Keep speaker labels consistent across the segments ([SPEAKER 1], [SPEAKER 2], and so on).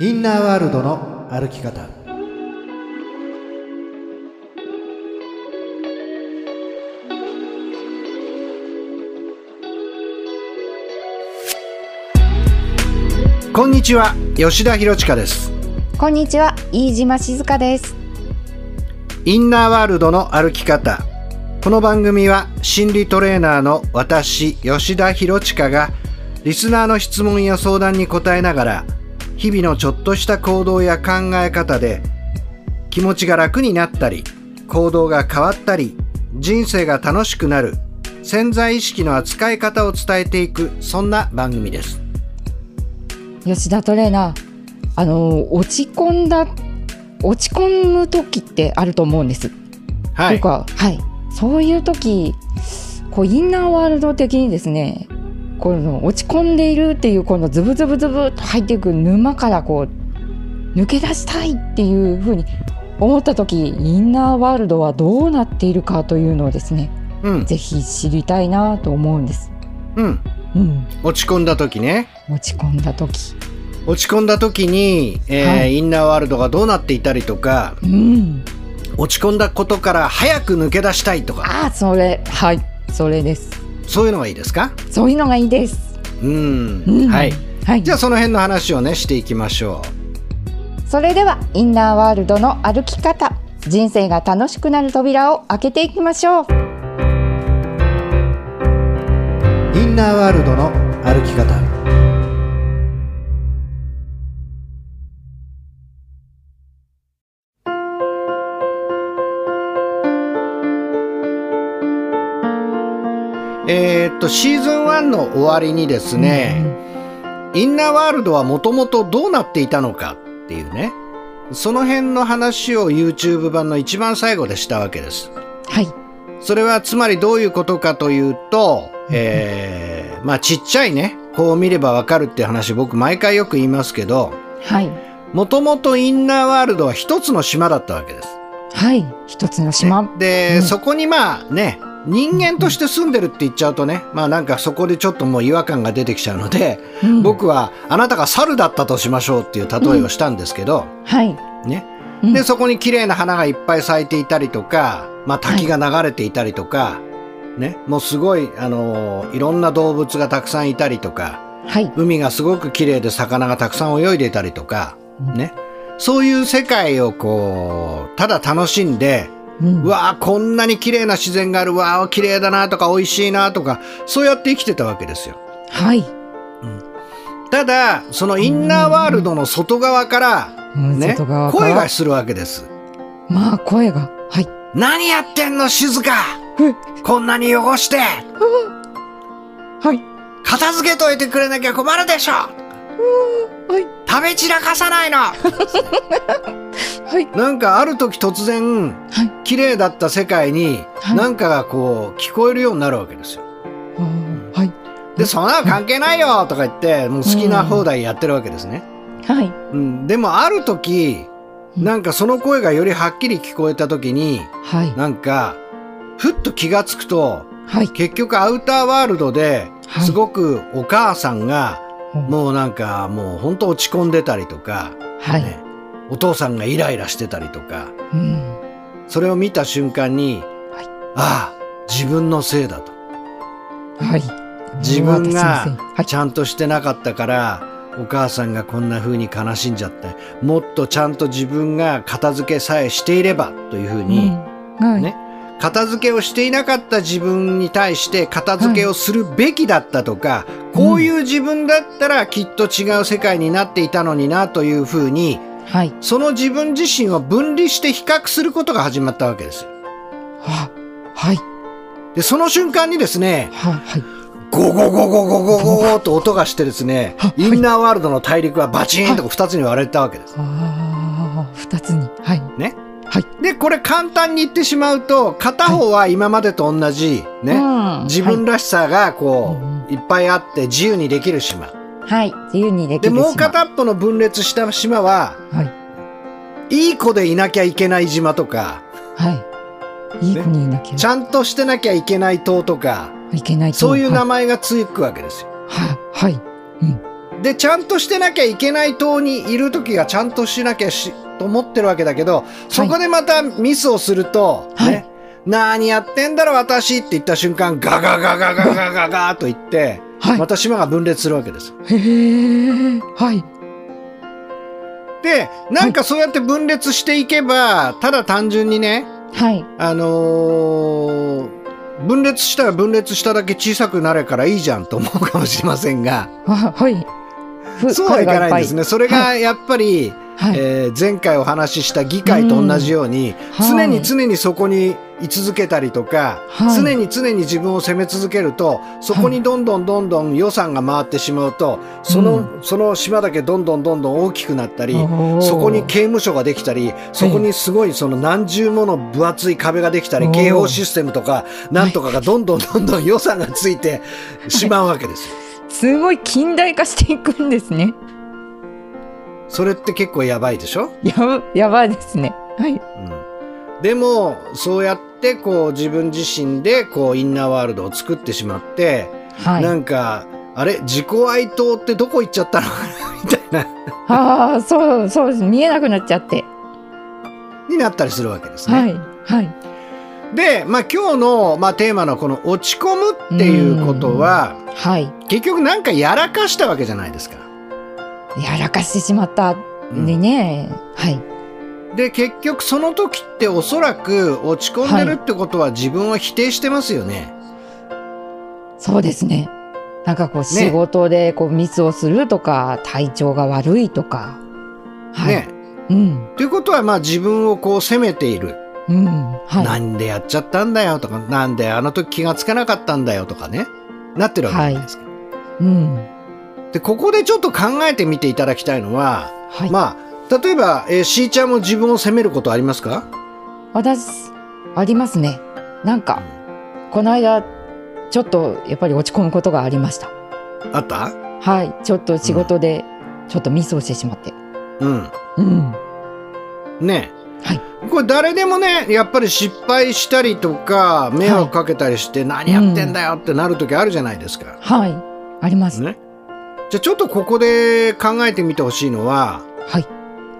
[SPEAKER 1] インナーワールドの歩き方。こんにちは吉田博親です。
[SPEAKER 2] こんにちは飯島静香です。
[SPEAKER 1] インナーワールドの歩き方。この番組は心理トレーナーの私吉田博親がリスナーの質問や相談に答えながら日々のちょっとした行動や考え方で気持ちが楽になったり行動が変わったり人生が楽しくなる潜在意識の扱い方を伝えていくそんな番組です。
[SPEAKER 2] 吉田トレーナーあの落ち込んだ落ち込む時ってあると思うんです。
[SPEAKER 1] は
[SPEAKER 2] というかはい。そういう時こうインナーワールド的にですねこの落ち込んでいるっていうこのズブズブズブと入っていく沼からこう抜け出したいっていうふうに思った時インナーワールドはどうなっているかというのをですね
[SPEAKER 1] うん。
[SPEAKER 2] ぜひ知りたいなと思うんです。
[SPEAKER 1] うん。
[SPEAKER 2] うん、
[SPEAKER 1] 落ち込んだ時ね。
[SPEAKER 2] 落ち込んだ時。
[SPEAKER 1] 落ち込んだ時に、えー
[SPEAKER 2] はい。
[SPEAKER 1] インナーワールドがどうなっていたりとか
[SPEAKER 2] うん、
[SPEAKER 1] 落ち込んだことから早く抜け出したいとか。
[SPEAKER 2] ああそれ。はい。それです。
[SPEAKER 1] そういうのがいいですか？
[SPEAKER 2] そういうのがいいです。
[SPEAKER 1] うん、
[SPEAKER 2] うん。
[SPEAKER 1] はい。
[SPEAKER 2] はい。
[SPEAKER 1] じゃあその辺の話をねしていきましょ
[SPEAKER 2] それではインナーワールドの歩き方、人生が楽しくなる扉を開けていきましょう。
[SPEAKER 1] う。インナーワールドの歩き方とシーズン1の終わりにですね、インナーワールドはもともとどうなっていたのかっていうねその辺の話を YouTube 版の一番最後でしたわけです
[SPEAKER 2] はい。
[SPEAKER 1] それはつまりどういうことかというと、えーまあちっちゃいねこう見ればわかるっていう話僕毎回よく言いますけど
[SPEAKER 2] はい。
[SPEAKER 1] もともとインナーワールドは一つの島だったわけです。
[SPEAKER 2] はい。一つの島。
[SPEAKER 1] で、
[SPEAKER 2] うん
[SPEAKER 1] そこにまあね人間として住んでるって言っちゃうとねまあなんかそこでちょっともう違和感が出てきちゃうので、
[SPEAKER 2] うん。
[SPEAKER 1] 僕はあなたが猿だったとしましょうっていう例えをしたんですけど、
[SPEAKER 2] はい。
[SPEAKER 1] ね。
[SPEAKER 2] うん。
[SPEAKER 1] でそこに綺麗な花がいっぱい咲いていたりとか、まあ、滝が流れていたりとか、ね、もうすごい、あのーいろんな動物がたくさんいたりとか
[SPEAKER 2] はい。
[SPEAKER 1] 海がすごく綺麗で魚がたくさん泳いでいたりとか、
[SPEAKER 2] うん。
[SPEAKER 1] ね、そういう世界をこうただ楽しんで、
[SPEAKER 2] うん
[SPEAKER 1] うわあこんなに綺麗な自然があるわあ綺麗だなとか美味しいなとかそうやって生きてたわけですよ。
[SPEAKER 2] はい。
[SPEAKER 1] ただそのインナーワールドの外側から、
[SPEAKER 2] うん
[SPEAKER 1] ね、
[SPEAKER 2] 外側から
[SPEAKER 1] 声がするわけです。
[SPEAKER 2] まあ声が。はい。
[SPEAKER 1] 何やってんの静か
[SPEAKER 2] え
[SPEAKER 1] こんなに汚して
[SPEAKER 2] はい。
[SPEAKER 1] 片付けといてくれなきゃ困るでしょ
[SPEAKER 2] はい。
[SPEAKER 1] 食べ散らかさないの
[SPEAKER 2] はい。
[SPEAKER 1] なんかある時突然
[SPEAKER 2] はい。
[SPEAKER 1] 綺麗だった世界に
[SPEAKER 2] はい
[SPEAKER 1] なんかがこう聞こえるようになるわけですよ。
[SPEAKER 2] はい。
[SPEAKER 1] で、そんなの関係ないよとか言ってもう好きな放題やってるわけですね。
[SPEAKER 2] はい。
[SPEAKER 1] うん、でもある時
[SPEAKER 2] うん
[SPEAKER 1] なんかその声がよりはっきり聞こえた時に
[SPEAKER 2] はい。
[SPEAKER 1] なんかふっと気がつくと
[SPEAKER 2] はい。
[SPEAKER 1] 結局アウターワールドで
[SPEAKER 2] はい
[SPEAKER 1] すごくお母さんが
[SPEAKER 2] うん
[SPEAKER 1] もうなんかもう本当落ち込んでたりとか、
[SPEAKER 2] はい。
[SPEAKER 1] ね、お父さんがイライラしてたりとか
[SPEAKER 2] うん。
[SPEAKER 1] それを見た瞬間に、
[SPEAKER 2] はい
[SPEAKER 1] ああ自分のせいだと
[SPEAKER 2] はい。
[SPEAKER 1] 自分が。ちゃんとしてなかったからお母さんがこんな風に悲しんじゃってもっとちゃんと自分が片付けさえしていればという風に。ね片付けをしていなかった自分に対して片付けをするべきだったとか、こういう自分だったらきっと違う世界になっていたのになというふうに
[SPEAKER 2] はい。
[SPEAKER 1] その自分自身を分離して比較することが始まったわけですよ。
[SPEAKER 2] は。はい。
[SPEAKER 1] でその瞬間にですね
[SPEAKER 2] は。はい。
[SPEAKER 1] ゴゴゴゴゴゴゴゴと音がしてですね
[SPEAKER 2] は
[SPEAKER 1] インナーワールドの大陸はバチーンと2つに割れたわけです。
[SPEAKER 2] ああ、二つに。はい。
[SPEAKER 1] でこれ簡単に言ってしまうと片方は今までと同じ、ね
[SPEAKER 2] うん
[SPEAKER 1] 自分らしさがこう、
[SPEAKER 2] うん
[SPEAKER 1] いっぱいあって自由にできる島。
[SPEAKER 2] はい。自由にでき
[SPEAKER 1] で、
[SPEAKER 2] る島。
[SPEAKER 1] もう片っぽの分裂した島は、
[SPEAKER 2] はい。
[SPEAKER 1] いい子でいなきゃいけない島とか、
[SPEAKER 2] はい。いい子にいなきゃ
[SPEAKER 1] ちゃんとしてなきゃいけない島とか、
[SPEAKER 2] いけないと。
[SPEAKER 1] そういう名
[SPEAKER 2] はい。
[SPEAKER 1] 前がつくわけですよ。
[SPEAKER 2] はい。はい。うん。
[SPEAKER 1] でちゃんとしてなきゃいけない党にいる時がちゃんとしなきゃしと思ってるわけだけどそこでまたミスをすると、
[SPEAKER 2] はい。
[SPEAKER 1] ね何やってんだろ私って言った瞬間ガガガガガガガガーと言って、
[SPEAKER 2] はい。
[SPEAKER 1] また島が分裂するわけです。
[SPEAKER 2] へえはい。
[SPEAKER 1] でなんかそうやって分裂していけばただ単純にね
[SPEAKER 2] はい。
[SPEAKER 1] あのー分裂したら分裂しただけ小さくなれからいいじゃんと思うかもしれませんが。
[SPEAKER 2] あ はい。ふ
[SPEAKER 1] そうはいかないんですね。それ
[SPEAKER 2] は
[SPEAKER 1] がやっぱり、
[SPEAKER 2] はい、
[SPEAKER 1] えー前回お話しした議会と同じように、
[SPEAKER 2] はい。
[SPEAKER 1] 常に常にそこに居続けたりとか、
[SPEAKER 2] はい。
[SPEAKER 1] 常に常に自分を責め続けるとそこにどんどんどんどん予算が回ってしまうとその,、
[SPEAKER 2] う
[SPEAKER 1] その島だけどんどんどんどん大きくなったりそこに刑務所ができたりそこにすごいその何重もの分厚い壁ができたり警報システムとかなんとかがどんどんどんどん予算がついてしまうわけですよ。
[SPEAKER 2] すごい近代化していくんですね
[SPEAKER 1] それって結構やばいでしょ？
[SPEAKER 2] やばやばいですね。はい。
[SPEAKER 1] うん。でもそうやってこう自分自身でこうインナーワールドを作ってしまって、
[SPEAKER 2] はい。
[SPEAKER 1] なんかあれ？自己愛党ってどこ行っちゃったの？みたいな。
[SPEAKER 2] ああそうそうです。見えなくなっちゃって。
[SPEAKER 1] になったりするわけですね。
[SPEAKER 2] はいはい。
[SPEAKER 1] で、まあ、今日の、まあ、テーマのこの落ち込むっていうことは
[SPEAKER 2] はい。
[SPEAKER 1] 結局なんかやらかしたわけじゃないですか。
[SPEAKER 2] やらかしてしまった。ん。でね、はい。
[SPEAKER 1] で結局その時っておそらく落ち込んでるってことは自分を否定してますよね。
[SPEAKER 2] そうですね。なんかこう仕事でこうミスをするとか、体調が悪いとか。はい、
[SPEAKER 1] ね。
[SPEAKER 2] うん。
[SPEAKER 1] ということはまあ自分をこう責めている。
[SPEAKER 2] うん。はい。
[SPEAKER 1] なんでやっちゃったんだよとか、なんであの時気がつかなかったんだよとかね、なってるわけじゃないですか。
[SPEAKER 2] うん
[SPEAKER 1] で、ここでちょっと考えてみていただきたいのは、
[SPEAKER 2] はい、
[SPEAKER 1] まあ、例えば、えー、しーちゃんも自分を責めることありますか？
[SPEAKER 2] 私ありますね。なんかこの間ちょっとやっぱり落ち込むことがありました。
[SPEAKER 1] あった？
[SPEAKER 2] はい。ちょっと仕事でちょっとミスをしてしまって。
[SPEAKER 1] うん。
[SPEAKER 2] うん。
[SPEAKER 1] ね。
[SPEAKER 2] はい。
[SPEAKER 1] これ誰でもね、やっぱり失敗したりとか、迷惑かけたりして、何やってんだよってなる時あるじゃないですか。
[SPEAKER 2] はい。あります、
[SPEAKER 1] ね。じゃあちょっとここで考えてみてほしいのは、
[SPEAKER 2] はい。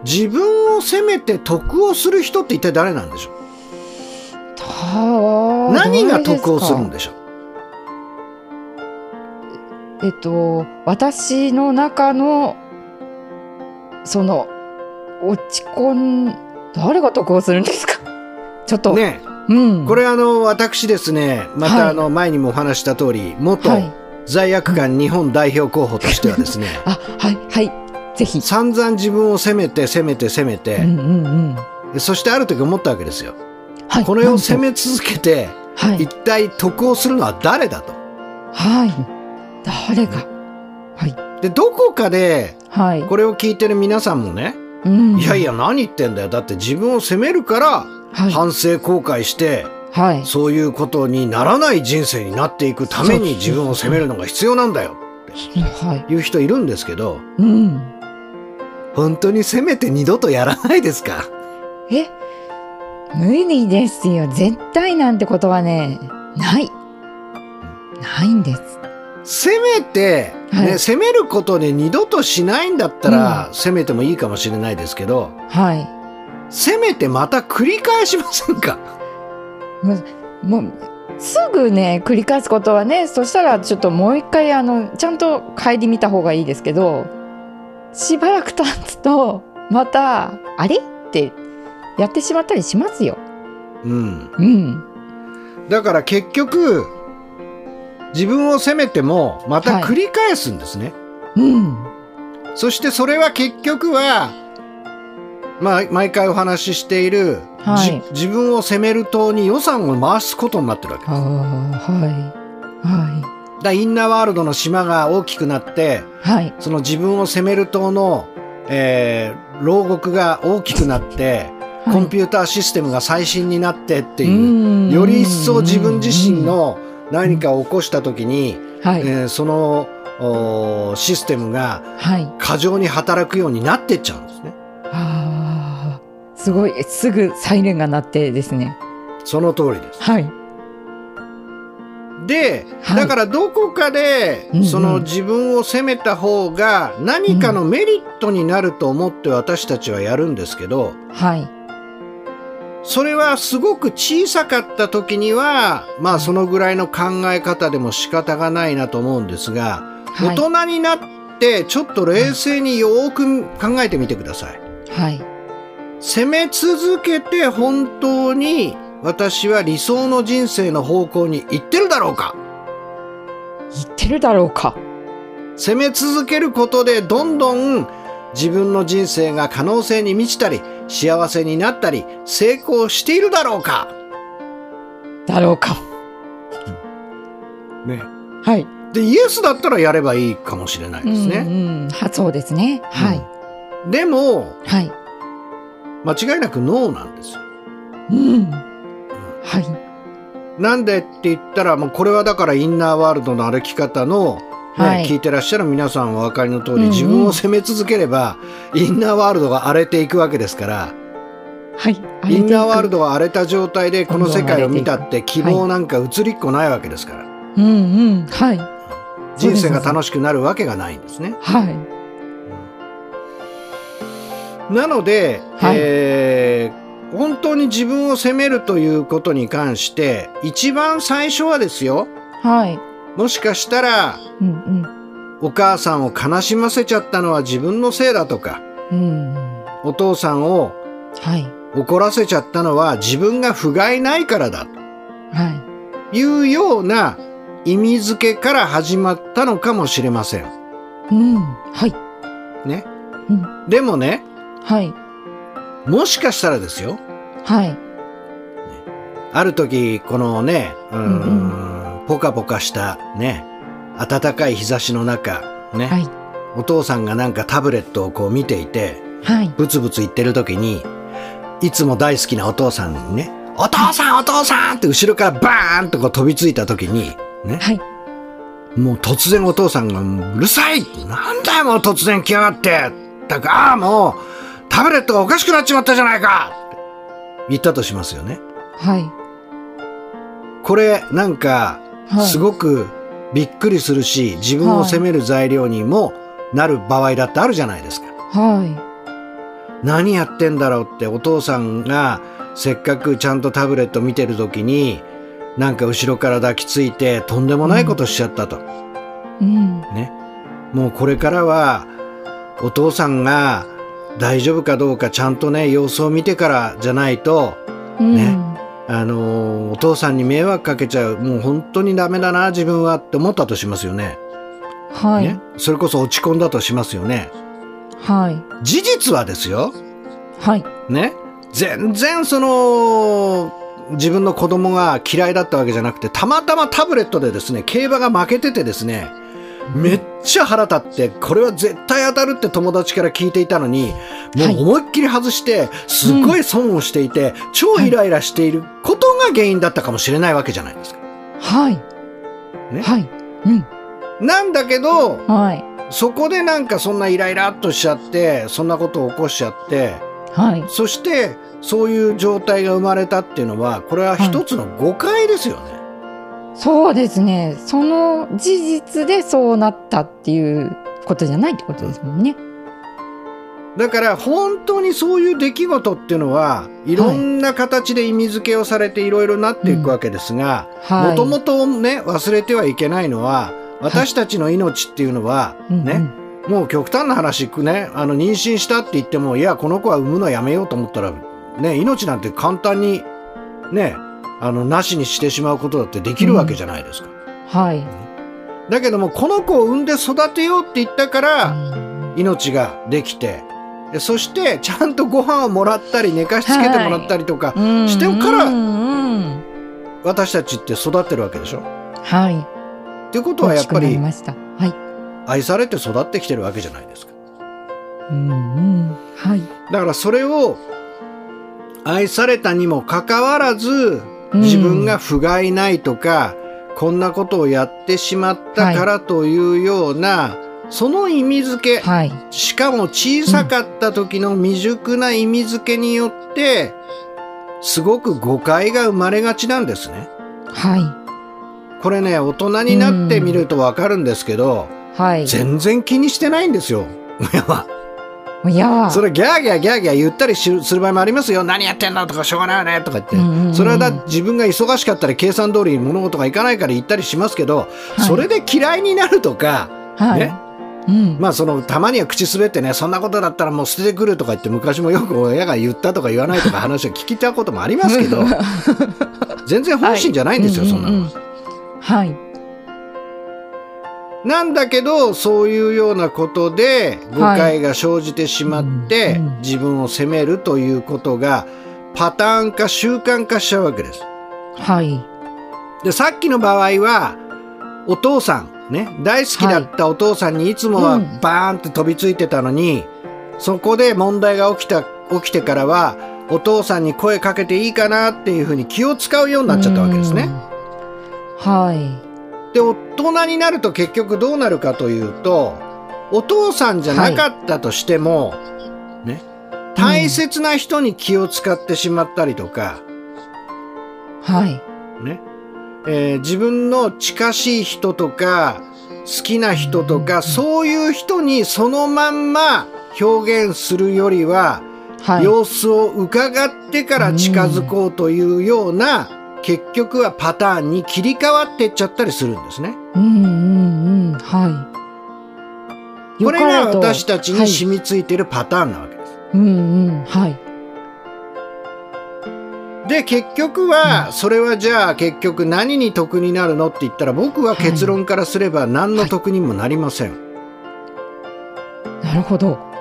[SPEAKER 1] 自分を責めて得をする人って一体誰なんでしょう？
[SPEAKER 2] た
[SPEAKER 1] 何が得をするん
[SPEAKER 2] で
[SPEAKER 1] でしょう？
[SPEAKER 2] えっと私の中のその落ち込ん誰が得をするんですか？ちょっと、
[SPEAKER 1] ね
[SPEAKER 2] うん。
[SPEAKER 1] これあの私ですねま
[SPEAKER 2] はい
[SPEAKER 1] たあの前にもお話しした通り元
[SPEAKER 2] はい
[SPEAKER 1] 罪悪感日本代表候補としてはですね
[SPEAKER 2] あはいはいぜひ。
[SPEAKER 1] 散々自分を責めて責めて責めて
[SPEAKER 2] うんうんうん。
[SPEAKER 1] でそしてある時思ったわけですよ。
[SPEAKER 2] はい
[SPEAKER 1] これを責
[SPEAKER 2] め
[SPEAKER 1] め続けて
[SPEAKER 2] はい。
[SPEAKER 1] 一体得をするのは誰だと。
[SPEAKER 2] はい。誰が？はい。
[SPEAKER 1] でどこかで
[SPEAKER 2] はい。
[SPEAKER 1] これを聞いてる皆さんもね
[SPEAKER 2] うん。
[SPEAKER 1] いやいや何言ってんだよ。だって自分を責めるから
[SPEAKER 2] はい。
[SPEAKER 1] 反省後悔して
[SPEAKER 2] はい。
[SPEAKER 1] そういうことにならない人生になっていくために自分を責めるのが必要なんだよ
[SPEAKER 2] はい。
[SPEAKER 1] いう人いるんですけど
[SPEAKER 2] うん。
[SPEAKER 1] 本当に責めて二度とやらないですか？
[SPEAKER 2] え？無理ですよ。絶対なんてことはねない。ないんです。
[SPEAKER 1] 責めて、ね
[SPEAKER 2] はい。
[SPEAKER 1] 責めることで二度としないんだったら、責めてもいいかもしれないですけど
[SPEAKER 2] はい。
[SPEAKER 1] 責めてまた繰り返しませんか？
[SPEAKER 2] もうすぐね繰り返すことはねそしたらちょっともう一回あのちゃんと帰り見た方がいいですけどしばらく経つとまたあれ？ってやってしまったりしますよ。
[SPEAKER 1] うん。
[SPEAKER 2] うん、
[SPEAKER 1] だから結局自分を責めてもまた繰り返すんですね、
[SPEAKER 2] うん、
[SPEAKER 1] そしてそれは結局はまあ毎回お話ししている、
[SPEAKER 2] はい。
[SPEAKER 1] じ自分を責める党に予算を回すことになってるわけ
[SPEAKER 2] ああはい。は
[SPEAKER 1] だからインナーワールドの島が大きくなって
[SPEAKER 2] いはい。
[SPEAKER 1] その自分を責める党の、えー牢獄が大きくなって、コンピューターシステムが最新になってっていう、より一層自分自身の何かを起こした時に、
[SPEAKER 2] はい、
[SPEAKER 1] えーそのおシステムが
[SPEAKER 2] はい。
[SPEAKER 1] 過剰に働くようになってっちゃうんですね。
[SPEAKER 2] すごいすぐサイレンが鳴ってですね
[SPEAKER 1] その通りです。
[SPEAKER 2] はい
[SPEAKER 1] で、
[SPEAKER 2] はい
[SPEAKER 1] だからどこかで
[SPEAKER 2] うんうん
[SPEAKER 1] その自分を責めた方が何かのメリットになると思って私たちはやるんですけど、
[SPEAKER 2] はい。
[SPEAKER 1] それはすごく小さかった時には、まあそのぐらいの考え方でも仕方がないなと思うんですが、
[SPEAKER 2] はい。
[SPEAKER 1] 大人になってちょっと冷静によーく考えてみてください。
[SPEAKER 2] はい。
[SPEAKER 1] 責め続けて本当に私は理想の人生の方向に行ってるだろうか
[SPEAKER 2] 言ってるだろうか。
[SPEAKER 1] 責め続けることでどんどん自分の人生が可能性に満ちたり幸せになったり成功しているだろうか
[SPEAKER 2] だろうか。
[SPEAKER 1] ね。
[SPEAKER 2] はい。
[SPEAKER 1] で、イエスだったらやればいいかもしれないですね。
[SPEAKER 2] うんうん。は、そうですね。はい。
[SPEAKER 1] うんでも、
[SPEAKER 2] はい。
[SPEAKER 1] 間違いなくノーなんですよ。
[SPEAKER 2] うん。はい。
[SPEAKER 1] なんでって言ったら、もうこれはだからインナーワールドの歩き方の、ね
[SPEAKER 2] はい
[SPEAKER 1] 聞いてらっしゃる皆さんはお分かりの通り、
[SPEAKER 2] うんうん
[SPEAKER 1] 自分を責め続ければ、インナーワールドが荒れていくわけですから、
[SPEAKER 2] はい。
[SPEAKER 1] インナーワール
[SPEAKER 2] ド。
[SPEAKER 1] ドが荒れた状態でこの世界を見たって希望なんか移りっこないわけですから、
[SPEAKER 2] うんうん。はい。
[SPEAKER 1] 人生が
[SPEAKER 2] し
[SPEAKER 1] 楽しくなるわけがないんですね。
[SPEAKER 2] はい。
[SPEAKER 1] なので、
[SPEAKER 2] はい
[SPEAKER 1] えー本当に自分を責めるということに関して、一番最初はですよ、
[SPEAKER 2] はい。
[SPEAKER 1] もしかしたら、
[SPEAKER 2] うん
[SPEAKER 1] お母さんを悲しませちゃったのは自分のせいだとか、
[SPEAKER 2] うん。うん。
[SPEAKER 1] お父さんを
[SPEAKER 2] はい。
[SPEAKER 1] 怒らせちゃったのは自分が不甲斐ないからだ
[SPEAKER 2] は
[SPEAKER 1] というような意味付けから始まったのかもしれません。
[SPEAKER 2] い。うん。はい。
[SPEAKER 1] ね。
[SPEAKER 2] うん。
[SPEAKER 1] でもね、
[SPEAKER 2] はい。
[SPEAKER 1] もしかしたらですよ、
[SPEAKER 2] はい。
[SPEAKER 1] ある時、このね、うーん、
[SPEAKER 2] うん
[SPEAKER 1] ポカポカしたね、暖かい日差しの中、ね、
[SPEAKER 2] はい。
[SPEAKER 1] お父さんがなんかタブレットをこう見ていて、
[SPEAKER 2] はい。
[SPEAKER 1] ブツブツ言ってる時に、いつも大好きなお父さんにね、お父さんお父さんって後ろからバーンとこう飛びついた時に、ね、
[SPEAKER 2] はい。
[SPEAKER 1] もう突然お父さんが、うるさいなんだよもう突然来やがってだから、ああもう、タブレットがおかしくなっちまったじゃないかって言ったとしますよね。
[SPEAKER 2] はい。
[SPEAKER 1] これ、なんか、
[SPEAKER 2] はい。
[SPEAKER 1] すごくびっくりするし、自分を責める材料にもなる場合だってあるじゃないですか。
[SPEAKER 2] は
[SPEAKER 1] 何やってんだろうってお父さんがせっかくちゃんとタブレット見てる時になんか後ろから抱きついてとんでもないことしちゃったと。
[SPEAKER 2] い。うん。
[SPEAKER 1] ね。もうこれからはお父さんが大丈夫かどうかちゃんとね様子を見てからじゃないと
[SPEAKER 2] うん。
[SPEAKER 1] ねあのーお父さんに迷惑かけちゃうもう本当にダメだな自分はって思ったとしますよね。
[SPEAKER 2] はい。
[SPEAKER 1] ね。それこそ落ち込んだとしますよね。
[SPEAKER 2] はい。
[SPEAKER 1] 事実はですよ。
[SPEAKER 2] はい。
[SPEAKER 1] ね。全然その、自分の子供が嫌いだったわけじゃなくて、たまたまタブレットでですね、競馬が負けててですね、めっちゃ腹立って、これは絶対当たるって友達から聞いていたのに、も
[SPEAKER 2] はいう
[SPEAKER 1] 思いっきり外して、すっごい損をしていて、超イライラしていることが原因だったかもしれないわけじゃないですか。
[SPEAKER 2] はい。
[SPEAKER 1] ね？
[SPEAKER 2] はい。うん。
[SPEAKER 1] なんだけど、
[SPEAKER 2] はい。
[SPEAKER 1] そこでなんかそんなイライラっとしちゃって、そんなことを起こしちゃって、
[SPEAKER 2] はい。
[SPEAKER 1] そして、そういう状態が生まれたっていうのは、これは一つの誤解ですよね。
[SPEAKER 2] そうですね。その事実でそうなったっていうことじゃないってことですもんね。
[SPEAKER 1] だから、本当にそういう出来事っていうのは、いろんな形で意味付けをされていろいろなっていくわけですが、
[SPEAKER 2] はい。
[SPEAKER 1] もともとね、忘れてはいけないのは、私たちの命っていうのは、
[SPEAKER 2] うん
[SPEAKER 1] ね、もう極端な話、ね、あの、妊娠したって言っても、いや、この子は産むのやめようと思ったら、ね、命なんて簡単に、ね、あの、なしにしてしまうことだってできるわけじゃないですか。
[SPEAKER 2] うんはい。
[SPEAKER 1] だけども、この子を産んで育てようって言ったから、
[SPEAKER 2] うん
[SPEAKER 1] 命ができて、でそして、ちゃんとご飯をもらったり、寝かしつけてもらったりとか、
[SPEAKER 2] うん
[SPEAKER 1] してから私たちって育ってるわけでしょ
[SPEAKER 2] はい。
[SPEAKER 1] っていうことはやっぱ
[SPEAKER 2] り。
[SPEAKER 1] 愛されて育ってきてるわけじゃないですか。
[SPEAKER 2] うんうん。はい。
[SPEAKER 1] だからそれを愛されたにもかかわらず自分が不甲斐ないとか、こんなことをやってしまったからというような、その意味付け、
[SPEAKER 2] はい。
[SPEAKER 1] しかも小さかった時の未熟な意味付けによって、すごく誤解が生まれがちなんですね。
[SPEAKER 2] はい。
[SPEAKER 1] これね大人になってみるとわかるんですけど、
[SPEAKER 2] はい。
[SPEAKER 1] 全然気にしてないんですよ親は。
[SPEAKER 2] いや
[SPEAKER 1] それギャーギャーギャーギャー言ったりしする場合もありますよ何やってんのとかしょうがないよねとか言って、
[SPEAKER 2] うんうんうん
[SPEAKER 1] それはだ自分が忙しかったり計算通りに物事がいかないから言ったりしますけど、
[SPEAKER 2] い
[SPEAKER 1] それで嫌いになるとか、
[SPEAKER 2] はい。
[SPEAKER 1] ね
[SPEAKER 2] うん。
[SPEAKER 1] まあそのたまには口滑ってねそんなことだったらもう捨ててくるとか言って昔もよく親が言ったとか言わないとか話を聞きたこともありますけど全然本心じゃないんですよ、
[SPEAKER 2] はい
[SPEAKER 1] そんなの。
[SPEAKER 2] はい。
[SPEAKER 1] なんだけどそういうようなことで誤解が生じてしまって、
[SPEAKER 2] うんうん
[SPEAKER 1] 自分を責めるということがパターン化習慣化しちゃうわけです。
[SPEAKER 2] はい。
[SPEAKER 1] でさっきの場合はお父さんね大好きだったお父さんにいつもは
[SPEAKER 2] うん
[SPEAKER 1] バーンって飛びついてたのに、そこで問題が起きた起きてからはお父さんに声かけていいかなっていうふうに気を使うようになっちゃったわけですね。
[SPEAKER 2] うん。は
[SPEAKER 1] で大人になると結局どうなるかというとお父さんじゃなかったとしても、ね大切な人に気を使ってしまったりとか、
[SPEAKER 2] い。はい。
[SPEAKER 1] ねえー自分の近しい人とか好きな人とか、そういう人にそのまんま表現するよりは、
[SPEAKER 2] はい。
[SPEAKER 1] 様子を伺ってから近づこうというような、結局はパターンに切り替わっていっちゃったりするんですね。
[SPEAKER 2] うんうんうん。はい。
[SPEAKER 1] これが私たちに
[SPEAKER 2] はい
[SPEAKER 1] 染みついてるパターンなわけです。
[SPEAKER 2] うんうん。はい。
[SPEAKER 1] で結局はそれはじゃあ結局何に得になるのって言ったら僕は結論からすれば何の得にもなりません。
[SPEAKER 2] なるほど。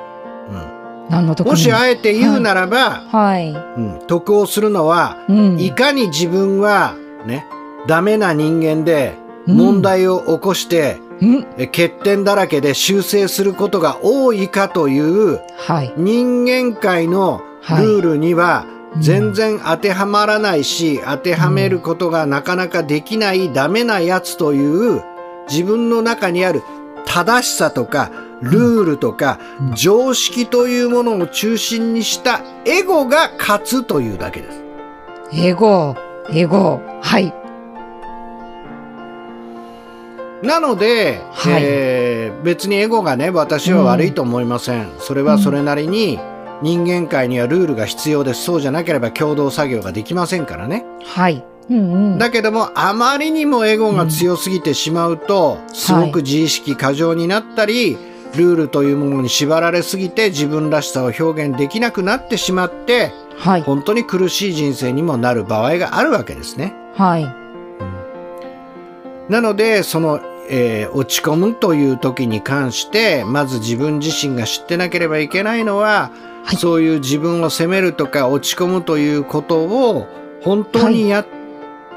[SPEAKER 1] うん
[SPEAKER 2] 何の
[SPEAKER 1] もしあえて言うならば、
[SPEAKER 2] はい。
[SPEAKER 1] うん得をするのは
[SPEAKER 2] うん。
[SPEAKER 1] いかに自分はねダメな人間で
[SPEAKER 2] うん
[SPEAKER 1] 問題を起こして、
[SPEAKER 2] うん。
[SPEAKER 1] え欠点だらけで修正することが多いかという
[SPEAKER 2] はい。
[SPEAKER 1] 人間界のルールには全然当てはまらないし、当てはめることがなかなかできないダメなやつという自分の中にある正しさとかルールとか
[SPEAKER 2] うん
[SPEAKER 1] 常識というものを中心にしたエゴが勝つというだけです。
[SPEAKER 2] 英語。英語。はい。
[SPEAKER 1] なので、
[SPEAKER 2] はい
[SPEAKER 1] えー別にエゴがね私は悪いと思いません、それはそれなりに人間界にはルールが必要ですそうじゃなければ共同作業ができませんからね
[SPEAKER 2] はい。うんうん。
[SPEAKER 1] だけどもあまりにもエゴが強すぎてしまうと、すごく自意識過剰になったり、ルールというものに縛られすぎて自分らしさを表現できなくなってしまって
[SPEAKER 2] はい。
[SPEAKER 1] 本当に苦しい人生にもなる場合があるわけですね。
[SPEAKER 2] はい。
[SPEAKER 1] なのでその、えー落ち込むという時に関してまず自分自身が知ってなければいけないのは、
[SPEAKER 2] はい
[SPEAKER 1] そういう自分を責めるとか落ち込むということを本当にやって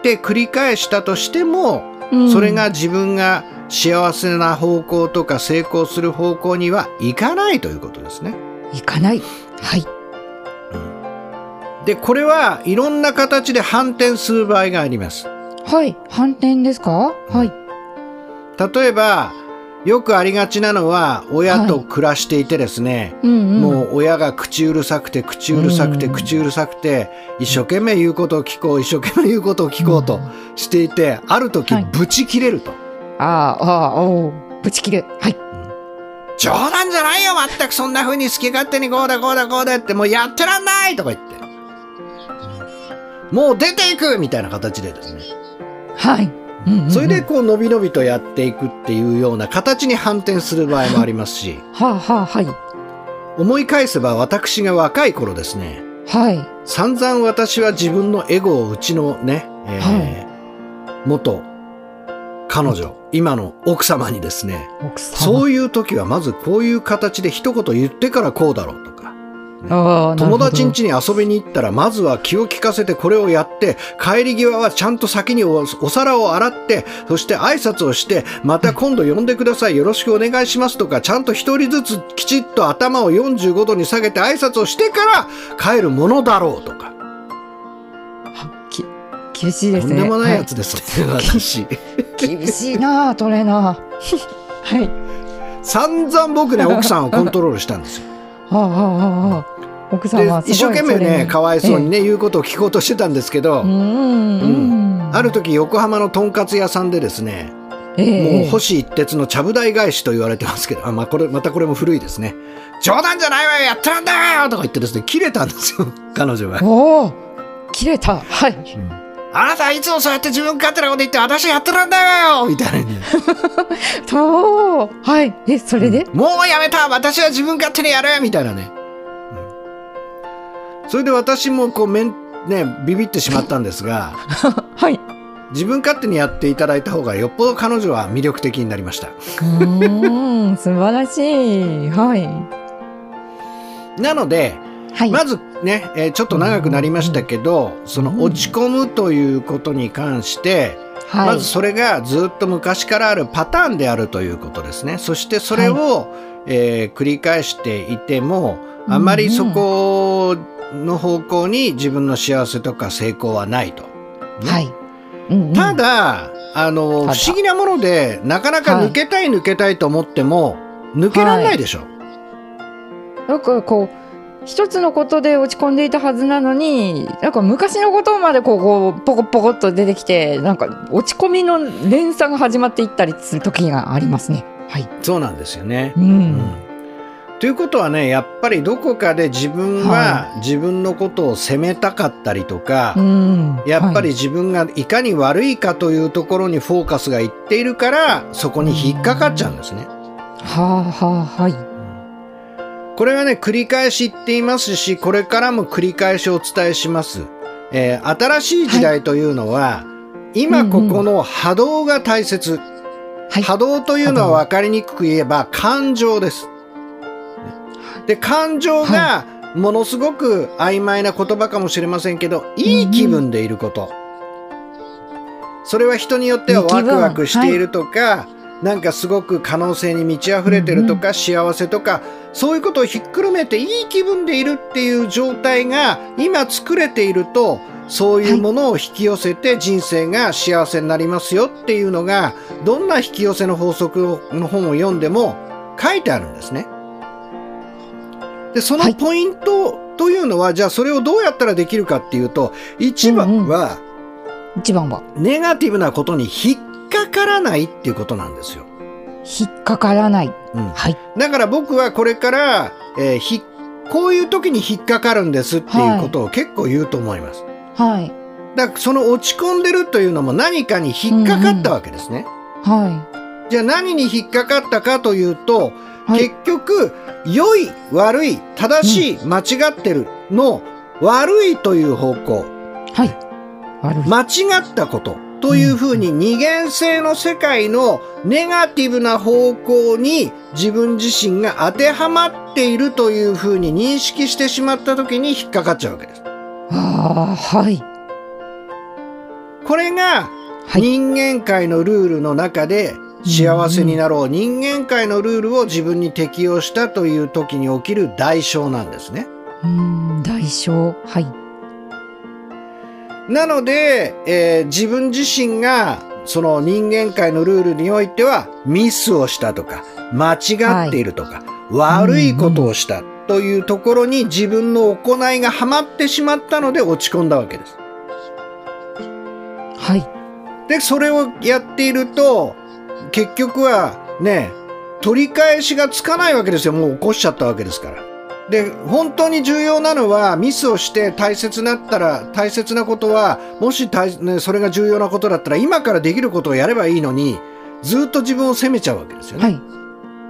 [SPEAKER 1] 繰り返したとしても、
[SPEAKER 2] うん
[SPEAKER 1] それが自分が幸せな方向とか成功する方向にはいかないということですね。
[SPEAKER 2] いかない。はい。
[SPEAKER 1] でこれはいろんな形で反転する場合があります。
[SPEAKER 2] はい。反転ですか？はい。
[SPEAKER 1] 例えばよくありがちなのは親と暮らしていてですね、
[SPEAKER 2] うんうん。
[SPEAKER 1] もう親が口うるさくて口うるさくて
[SPEAKER 2] うん
[SPEAKER 1] 口うるさくて一生懸命言うことを聞こう一生懸命言うことを聞こうとしていてある時
[SPEAKER 2] はい
[SPEAKER 1] ブチ切れると。
[SPEAKER 2] ああ、ああ、おうぶち切る。はい。
[SPEAKER 1] 冗談じゃないよ全くそんな風に好き勝手にこうだこうだこうだってもうやってらんないとか言って。もう出ていくみたいな形でですね。
[SPEAKER 2] はい。
[SPEAKER 1] それで、こう伸び伸びとやっていくっていうような形に反転する場合もありますし、
[SPEAKER 2] はあ、はあ、はい。
[SPEAKER 1] 思い返せば私が若い頃ですね、
[SPEAKER 2] はい。
[SPEAKER 1] 散々私は自分のエゴをうちのね、えー元彼女、今の奥様にですね、
[SPEAKER 2] 奥様。
[SPEAKER 1] そういう時はまずこういう形で一言言ってからこうだろうと友達ん家に遊びに行ったらまずは気を利かせてこれをやって帰り際はちゃんと先におお皿を洗ってそして挨拶をしてまた今度呼んでくださいよろしくお願いしますとかちゃんと一人ずつきちっと頭を45度に下げて挨拶をしてから帰るものだろうとか、
[SPEAKER 2] 厳しいですね。
[SPEAKER 1] とんでもないや
[SPEAKER 2] は
[SPEAKER 1] つですね、私
[SPEAKER 2] い厳しいなあ、トレーナー。はい。
[SPEAKER 1] 散々僕ね奥さんをコントロールしたんですよ
[SPEAKER 2] はあ、はあ、はあ。奥様はすごい
[SPEAKER 1] 一生懸命ねかわいそうにね、言うことを聞こうとしてたんですけど、
[SPEAKER 2] うん。うん。
[SPEAKER 1] ある時横浜のとんかつ屋さんでですね、
[SPEAKER 2] ええ。
[SPEAKER 1] もう星一徹のちゃぶ台返しと言われてますけどあ、まあ、これまたこれも古いですね。冗談じゃないわよやってらんだよとか言ってですね切れたんですよ彼女が。
[SPEAKER 2] おお切れた。はい
[SPEAKER 1] あなたいつもそうやって自分勝手なこと言って私やってらんだよみたいな、ね、
[SPEAKER 2] とはい。えそれで、
[SPEAKER 1] もうやめた。私は自分勝手にやる。みたいなね、うん。それで私もこうめんねビビってしまったんですが。
[SPEAKER 2] はい。
[SPEAKER 1] 自分勝手にやっていただいた方がよっぽど彼女は魅力的になりました。
[SPEAKER 2] うーん素晴らしい。はい。
[SPEAKER 1] なので
[SPEAKER 2] はい、
[SPEAKER 1] まずね、えーちょっと長くなりましたけど、その落ち込むということに関して、
[SPEAKER 2] はい、
[SPEAKER 1] まずそれがずっと昔からあるパターンであるということですね。そしてそれを、えー繰り返していても、あまりそこの方向に自分の幸せとか成功はないと。ね。
[SPEAKER 2] はい、うんうん。
[SPEAKER 1] ただ、あの、不思議なもので、なかなか抜けたい抜けたいと思っても、抜けられないでしょ。
[SPEAKER 2] なんかこう一つのことで落ち込んでいたはずなのになんか昔のことまでこうこうポコポコっと出てきてなんか落ち込みの連鎖が始まっていったりする時がありますね。はい、
[SPEAKER 1] そうなんですよね。
[SPEAKER 2] うん。
[SPEAKER 1] うん。ということはねやっぱりどこかで自分は自分のことを責めたかったりとか、
[SPEAKER 2] うん。
[SPEAKER 1] やっぱり
[SPEAKER 2] はい
[SPEAKER 1] 自分がいかに悪いかというところにフォーカスがいっているからそこに引っかかっちゃうんですね。
[SPEAKER 2] はあはあはい
[SPEAKER 1] これはね繰り返し言っていますしこれからも繰り返しお伝えします。えー新しい時代というのは、今ここの波動が大切。
[SPEAKER 2] はい
[SPEAKER 1] 波動というのは分かりにくく言えば感情です。で感情がものすごく曖昧な言葉かもしれませんけどいい気分でいること。それは人によってはワクワクしているとか、なんかすごく可能性に満ち溢れてるとか、幸せとかそういうことをひっくるめていい気分でいるっていう状態が今作れているとそういうものを引き寄せて人生が幸せになりますよっていうのがどんな引き寄せの法則の本を読んでも書いてあるんですね。でその
[SPEAKER 2] はい。
[SPEAKER 1] ポイントというのは、じゃあそれをどうやったらできるかっていうと一番は
[SPEAKER 2] 一番は。
[SPEAKER 1] ネガティブなことに引っかからないっていうことなんですよ。
[SPEAKER 2] 引っかからない。
[SPEAKER 1] うん、
[SPEAKER 2] はい
[SPEAKER 1] だから僕はこれから、えーひこういう時に引っかかるんですっていうことを結構言うと思います。
[SPEAKER 2] はい
[SPEAKER 1] だからその落ち込んでるというのも何かに引っかかったわけですね。
[SPEAKER 2] は
[SPEAKER 1] じゃあ何に引っかかったかというと、
[SPEAKER 2] はい
[SPEAKER 1] 結局良い悪い正しい、間違ってるの悪いという方向
[SPEAKER 2] いはい悪い。
[SPEAKER 1] 間違ったことというふうに二元性の世界のネガティブな方向に自分自身が当てはまっているというふうに認識してしまった時に引っかかっちゃうわけです。
[SPEAKER 2] ああはい
[SPEAKER 1] これが
[SPEAKER 2] はい
[SPEAKER 1] 人間界のルールの中で幸せになろう、人間界のルールを自分に適用したという時に起きる代償なんですね。
[SPEAKER 2] うーん代償はい
[SPEAKER 1] なので、えー自分自身がその人間界のルールにおいてはミスをしたとか間違っているとか、悪いことをしたというところに自分の行いがはまってしまったので落ち込んだわけです。
[SPEAKER 2] はい
[SPEAKER 1] で、それをやっていると結局はね、取り返しがつかないわけですよ。もう起こしちゃったわけですから。で、本当に重要なのはミスをして大切なったら、大切なことは、もし大、ね、それが重要なことだったら今からできることをやればいいのに、ずっと自分を責めちゃうわけですよね。
[SPEAKER 2] はい。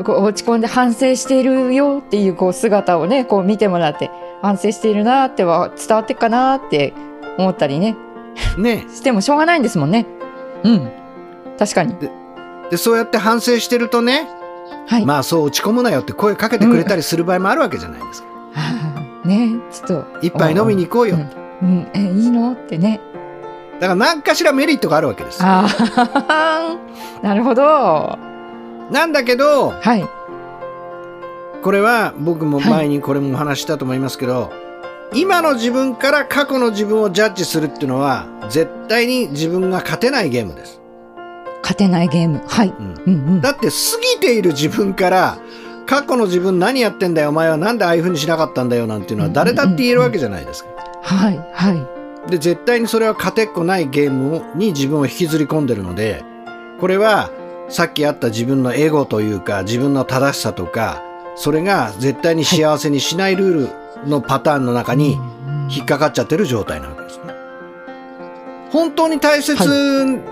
[SPEAKER 2] こう落ち込んで反省しているよっていうこう姿をねこう見てもらって反省しているなっては伝わってっかなって思ったりね。
[SPEAKER 1] ね。
[SPEAKER 2] してもしょうがないんですもんね。うん。確かに。
[SPEAKER 1] で、そうやって反省してるとね、
[SPEAKER 2] はい、
[SPEAKER 1] まあそう落ち込むなよって声かけてくれたりする場合もあるわけじゃないですか。
[SPEAKER 2] はあねちょっと
[SPEAKER 1] 一杯飲みに行こうよ。
[SPEAKER 2] うん、うん、えいいのってね
[SPEAKER 1] だから何かしらメリットがあるわけです。
[SPEAKER 2] ああ なるほどは
[SPEAKER 1] なんだけど、
[SPEAKER 2] い
[SPEAKER 1] これは僕も前にこれもお話ししたと思いますけど、今の自分から過去の自分をジャッジするっていうのは絶対に自分が勝てないゲームです。
[SPEAKER 2] 勝てないゲーム。はい。
[SPEAKER 1] だって過ぎている自分から過去の自分何やってんだよお前はなんでああいうふうにしなかったんだよなんていうのは誰だって言えるわけじゃないですか。
[SPEAKER 2] はい。はい。
[SPEAKER 1] で絶対にそれは勝てっこないゲームに自分を引きずり込んでるのでこれはさっきあった自分のエゴというか自分の正しさとかそれが絶対に幸せにしないルールのパターンの中に引っかかっちゃってる状態なわけですね。本当に大切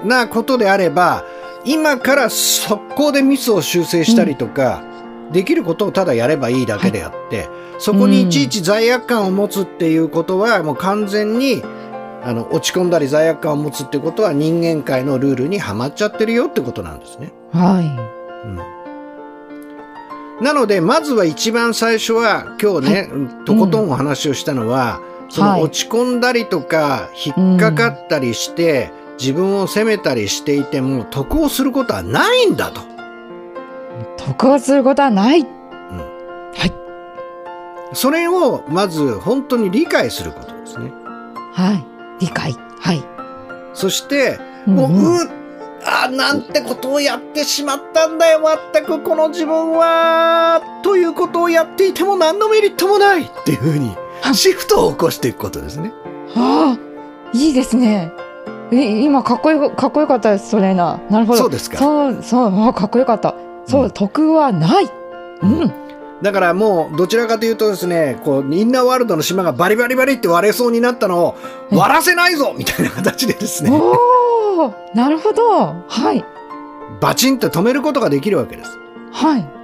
[SPEAKER 1] なことであれば、今から速攻でミスを修正したりとか、できることをただやればいいだけであって、そこにいちいち罪悪感を持つっていうことはもう完全にあの落ち込んだり罪悪感を持つってことは人間界のルールにはまっちゃってるよってことなんですね。
[SPEAKER 2] はい。
[SPEAKER 1] なので、まずは一番最初は、今日ね、とことんお話をしたのは、その
[SPEAKER 2] はい
[SPEAKER 1] 落ち込んだりとか、引っかかったりして、自分を責めたりしていても、得をすることはないんだと。
[SPEAKER 2] 得をすることはない、はい。
[SPEAKER 1] それを、まず、本当に理解することですね。
[SPEAKER 2] はい。理解。はい。
[SPEAKER 1] そして、
[SPEAKER 2] うん
[SPEAKER 1] もう、
[SPEAKER 2] うん
[SPEAKER 1] うっあ、なんてことをやってしまったんだよ、まったくこの自分は、ということをやっていても何のメリットもないっていうふうに、シフトを起こしていくことですね。
[SPEAKER 2] ああいいですね。え今かっこよかっこよかったですそれな。なるほど。
[SPEAKER 1] そうですか。
[SPEAKER 2] そうそうあかっこよかった。そう、
[SPEAKER 1] うん。
[SPEAKER 2] 得はない。うん、
[SPEAKER 1] だからもうどちらかというとですね、こうインナーワールドの島がバリバリバリって割れそうになったのを
[SPEAKER 2] うん
[SPEAKER 1] 割らせないぞみたいな形でですね、
[SPEAKER 2] おおなるほど。はい。
[SPEAKER 1] バチンと止めることができるわけです。
[SPEAKER 2] はい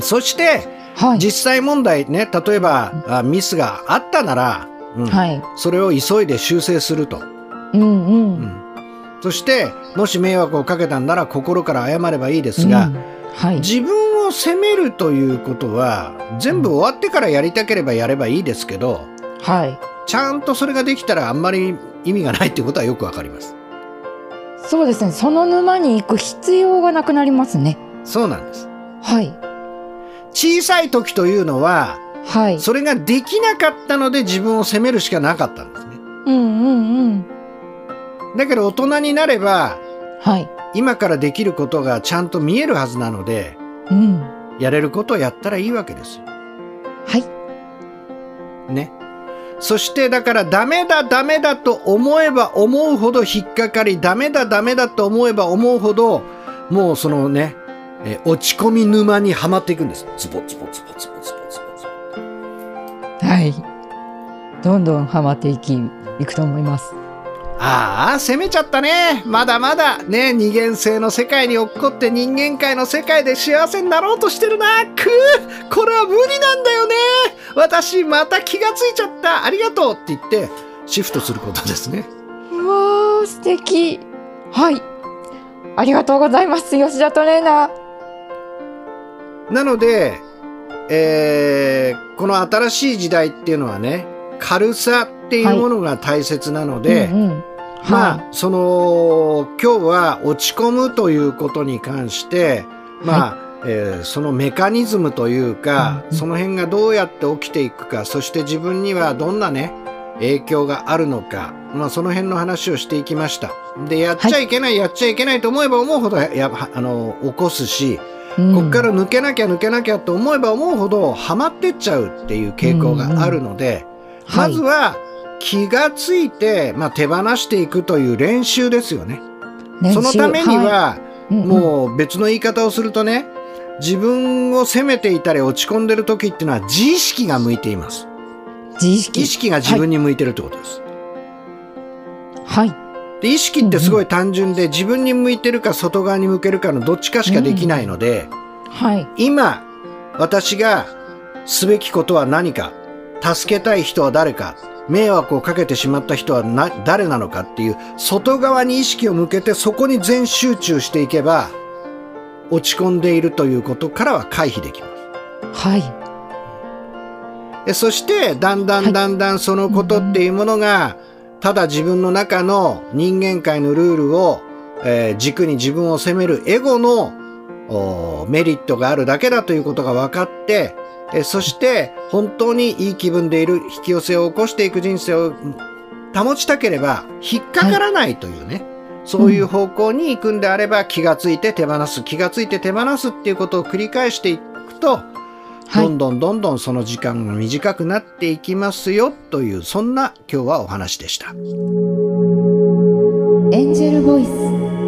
[SPEAKER 1] そして
[SPEAKER 2] はい。
[SPEAKER 1] 実際問題ね、例えばあミスがあったなら、うん。
[SPEAKER 2] はい。
[SPEAKER 1] それを急いで修正すると。
[SPEAKER 2] うんうん、
[SPEAKER 1] うん。そしてもし迷惑をかけたんなら心から謝ればいいですが、
[SPEAKER 2] うん。はい。
[SPEAKER 1] 自分を責めるということは全部終わってからやりたければやればいいですけど、
[SPEAKER 2] はい。
[SPEAKER 1] ちゃんとそれができたらあんまり意味がないっていうことはよくわかります。
[SPEAKER 2] そうですね。その沼に行く必要がなくなりますね。
[SPEAKER 1] そうなんです。
[SPEAKER 2] はい
[SPEAKER 1] 小さい時というのは、
[SPEAKER 2] はい
[SPEAKER 1] それができなかったので自分を責めるしかなかったんですね。
[SPEAKER 2] うんうんうん
[SPEAKER 1] だけど大人になれば、
[SPEAKER 2] はい
[SPEAKER 1] 今からできることがちゃんと見えるはずなので、
[SPEAKER 2] うん
[SPEAKER 1] やれることをやったらいいわけですよ。
[SPEAKER 2] はい
[SPEAKER 1] ね。そしてだからダメだダメだと思えば思うほど引っかかり、ダメだダメだと思えば思うほど、もうそのね、えー落ち込み沼にはまっていくんです。ズボズボズボズボズボズボズボ。
[SPEAKER 2] はいどんどんハマっていきいくと思います
[SPEAKER 1] ああ、攻めちゃったね。まだまだね、二元性の世界に落っこって人間界の世界で幸せになろうとしてるな。くーこれは無理なんだよね。私また気がついちゃった。ありがとうって言って、シフトすることですね。
[SPEAKER 2] うわー素敵はいありがとうございます吉田トレーナー
[SPEAKER 1] なので、えーこの新しい時代っていうのはね、軽さっていうものが大切なので、
[SPEAKER 2] うんうん。
[SPEAKER 1] まあ
[SPEAKER 2] は、
[SPEAKER 1] その、今日は落ち込むということに関して、まあ、えーそのメカニズムというか、
[SPEAKER 2] うんうん。
[SPEAKER 1] その辺がどうやって起きていくか、そして自分にはどんなね、影響があるのか、まあ、その辺の話をしていきました。で、やっちゃいけない、やっちゃいけないと思えば思うほどや、やあの、起こすし、
[SPEAKER 2] いうん。
[SPEAKER 1] こっから抜けなきゃ抜けなきゃと思えば思うほどハマってっちゃうっていう傾向があるので、まずは気がついて、まあ、手放していくという練習ですよね。そのためには、
[SPEAKER 2] い。うんうん。
[SPEAKER 1] もう別の言い方をするとね、自分を責めていたり落ち込んでる時っていうのは自意識が向いています。
[SPEAKER 2] 自意識。
[SPEAKER 1] 意識が自分に向いてるってことです。
[SPEAKER 2] はい
[SPEAKER 1] で意識ってすごい単純で、自分に向いてるか外側に向けるかのどっちかしかできないので、
[SPEAKER 2] はい
[SPEAKER 1] 今私がすべきことは何か助けたい人は誰か迷惑をかけてしまった人はな誰なのかっていう外側に意識を向けてそこに全集中していけば落ち込んでいるということからは回避できます。
[SPEAKER 2] はい
[SPEAKER 1] でそしてだんだんだんだんそのことっていうものが、ただ自分の中の人間界のルールを、えー軸に自分を責めるエゴのメリットがあるだけだということが分かって、えーそして本当にいい気分でいる引き寄せを起こしていく人生を保ちたければ引っかからないというね、そういう方向に行くんであれば気がついて手放す気がついて手放すっていうことを繰り返していくと、どんどんどんどんその時間が短くなっていきますよというそんな今日はお話でした。
[SPEAKER 2] エンジェルボイス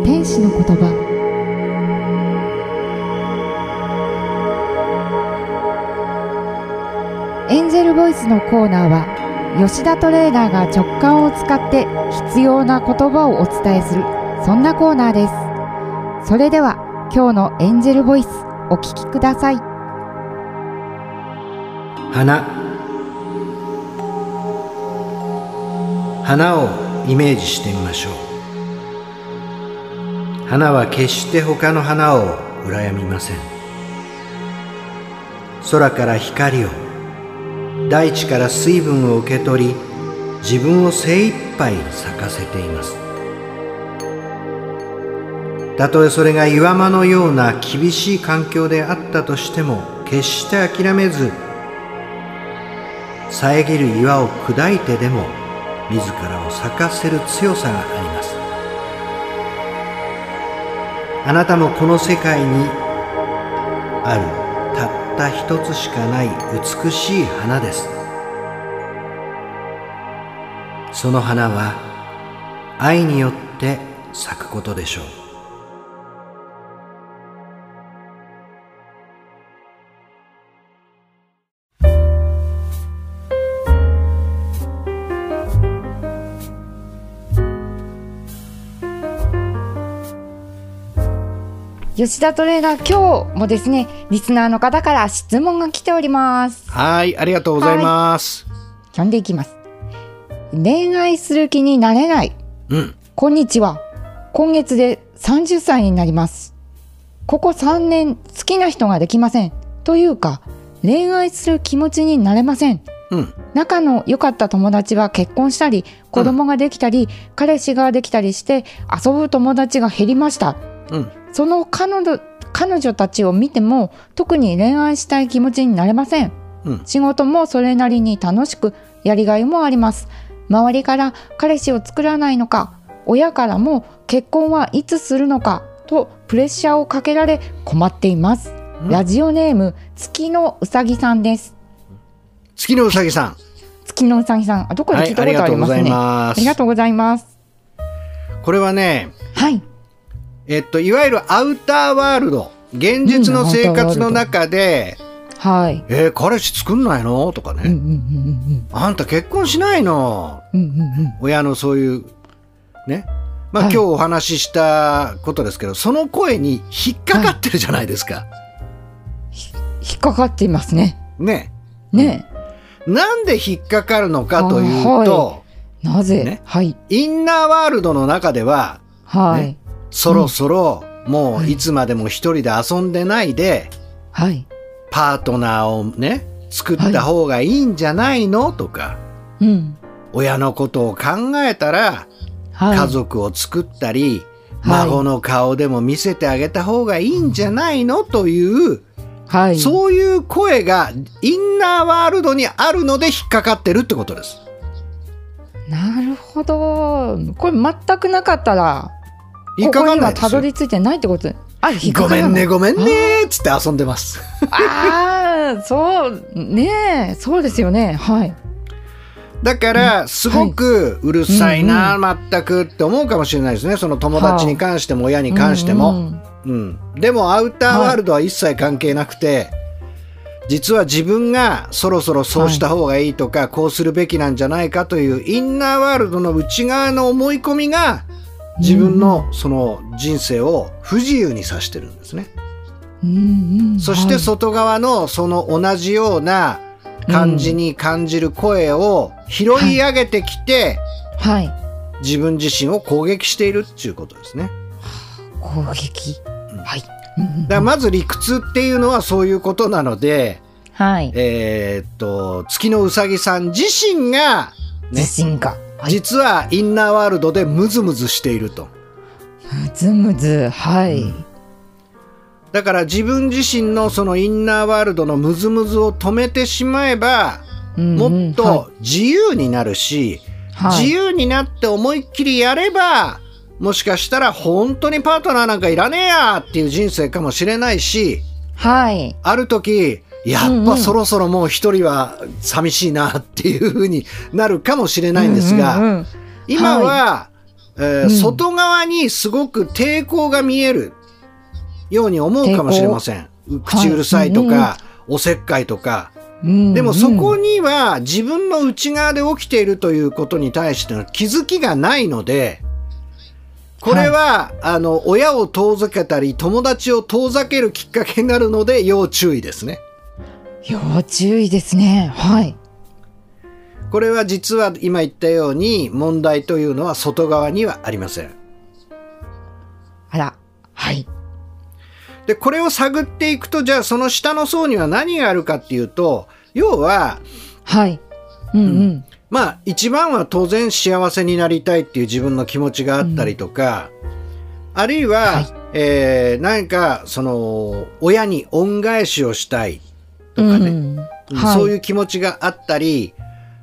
[SPEAKER 2] 天使の言葉。エンジェルボイスのコーナーは吉田トレーナーが直感を使って必要な言葉をお伝えするそんなコーナーです。それでは今日のエンジェルボイスお聞きください
[SPEAKER 1] 花。花をイメージしてみましょう。花は決して他の花を羨みません。空から光を大地から水分を受け取り自分を精一杯咲かせています。たとえそれが岩間のような厳しい環境であったとしても決して諦めず遮る岩を砕いてでも自らを咲かせる強さがあります。あなたもこの世界にあるたった一つしかない美しい花です。その花は愛によって咲くことでしょう。
[SPEAKER 2] 吉田トレーナー今日もですねリスナーの方から質問が来ております。
[SPEAKER 1] はいありがとうございます、
[SPEAKER 2] 読んでいきます。恋愛する気になれない。
[SPEAKER 1] うん。
[SPEAKER 2] こんにちは。今月で30歳になります。ここ3年好きな人ができません。というか恋愛する気持ちになれません。
[SPEAKER 1] うん。
[SPEAKER 2] 仲の良かった友達は結婚したり子供ができたり、彼氏ができたりして遊ぶ友達が減りました。
[SPEAKER 1] うん
[SPEAKER 2] その彼女彼女たちを見ても特に恋愛したい気持ちになれません。
[SPEAKER 1] うん。
[SPEAKER 2] 仕事もそれなりに楽しくやりがいもあります。周りから彼氏を作らないのか親からも結婚はいつするのかとプレッシャーをかけられ困っています。
[SPEAKER 1] うん。
[SPEAKER 2] ラジオネーム月のうさぎさんです。
[SPEAKER 1] 月のうさぎさん。
[SPEAKER 2] 月のうさぎさん。あどこで聞いたことありますね、
[SPEAKER 1] はいありがとうございます。
[SPEAKER 2] ありがとうございます。
[SPEAKER 1] これはね
[SPEAKER 2] はい
[SPEAKER 1] えっと、いわゆるアウターワールド。現実の生活の中で
[SPEAKER 2] はい「
[SPEAKER 1] えー彼氏作んないの?」とかね、
[SPEAKER 2] うんうんうん
[SPEAKER 1] あんた結婚しないの?
[SPEAKER 2] うんうんうん。うん」
[SPEAKER 1] 親のそういうね？まあ、
[SPEAKER 2] はい。
[SPEAKER 1] 今日お話ししたことですけどその声に引っかかってるじゃないですか。
[SPEAKER 2] 引っかかっていますね。
[SPEAKER 1] ね。
[SPEAKER 2] ね。
[SPEAKER 1] なんで引っかかるのかというと、
[SPEAKER 2] えなぜ、
[SPEAKER 1] ね。
[SPEAKER 2] はい。
[SPEAKER 1] インナーワールドの中では
[SPEAKER 2] はい、
[SPEAKER 1] ねそろそろもういつまでも一人で遊んでないで、
[SPEAKER 2] はい。
[SPEAKER 1] パートナーをね作った方がいいんじゃないの、とか。
[SPEAKER 2] うん。
[SPEAKER 1] 親のことを考えたら
[SPEAKER 2] はい。
[SPEAKER 1] 家族を作ったり、
[SPEAKER 2] はい。
[SPEAKER 1] 孫の顔でも見せてあげた方がいいんじゃないの？という、
[SPEAKER 2] はい。
[SPEAKER 1] そういう声がインナーワールドにあるので引っかかってるってことです。
[SPEAKER 2] なるほど。これ全くなかったらここにはたどり着いてないってこと。あ引っか
[SPEAKER 1] ご
[SPEAKER 2] かる
[SPEAKER 1] めんねごめんねっつって遊んでます。
[SPEAKER 2] ああそうねえそうですよね。はい。
[SPEAKER 1] だからすごくうるさいな、全くって思うかもしれないですね。その友達に関しても親に関しても。
[SPEAKER 2] うんうん。
[SPEAKER 1] うん、でもアウターワールドは一切関係なくて、実は自分がそろそろそうした方がいいとか、こうするべきなんじゃないかというインナーワールドの内側の思い込みが自分のその人生を不自由にさしてるんですね。
[SPEAKER 2] うんうん。
[SPEAKER 1] そして
[SPEAKER 2] はい。
[SPEAKER 1] 外側のその同じような感じに感じる声を拾い上げてきて、
[SPEAKER 2] はい。
[SPEAKER 1] 自分自身を攻撃しているっていうことですね。
[SPEAKER 2] 攻撃？
[SPEAKER 1] うん。
[SPEAKER 2] はい。
[SPEAKER 1] だまず理屈っていうのはそういうことなので、
[SPEAKER 2] はい。
[SPEAKER 1] えーっと、月のうさぎさん自身が、ね
[SPEAKER 2] 自、信がはい
[SPEAKER 1] 実はインナーワールドでムズムズしていると。
[SPEAKER 2] むずむずはい、
[SPEAKER 1] うん。だから自分自身のそのインナーワールドのムズムズを止めてしまえば、
[SPEAKER 2] うんうん
[SPEAKER 1] もっと自由になるし、
[SPEAKER 2] はい。
[SPEAKER 1] 自由になって思いっきりやれば、もしかしたら本当にパートナーなんかいらねえやっていう人生かもしれないし、
[SPEAKER 2] はい。
[SPEAKER 1] ある時、やっぱそろそろもう一人は寂しいなっていう風になるかもしれないんですが、
[SPEAKER 2] うんうんうん。
[SPEAKER 1] 今は、えー
[SPEAKER 2] うん。
[SPEAKER 1] 外側にすごく抵抗が見えるように思うかもしれません。う口うるさいとか、おせっかいとか。
[SPEAKER 2] うん
[SPEAKER 1] でもそこには自分の内側で起きているということに対しての気づきがないので、これは、あの、親を遠ざけたり、友達を遠ざけるきっかけになるので、要注意ですね。
[SPEAKER 2] 要注意ですね。はい。
[SPEAKER 1] これは実は今言ったように、問題というのは外側にはありません。
[SPEAKER 2] あら。はい。
[SPEAKER 1] で、これを探っていくと、じゃあその下の層には何があるかっていうと、要は、
[SPEAKER 2] はい。うんうん。
[SPEAKER 1] まあ一番は当然幸せになりたいっていう自分の気持ちがあったりとか、あるいは、
[SPEAKER 2] はい
[SPEAKER 1] えー何かその親に恩返しをしたいとかね、
[SPEAKER 2] うん
[SPEAKER 1] うんそういうう気持ちがあったり、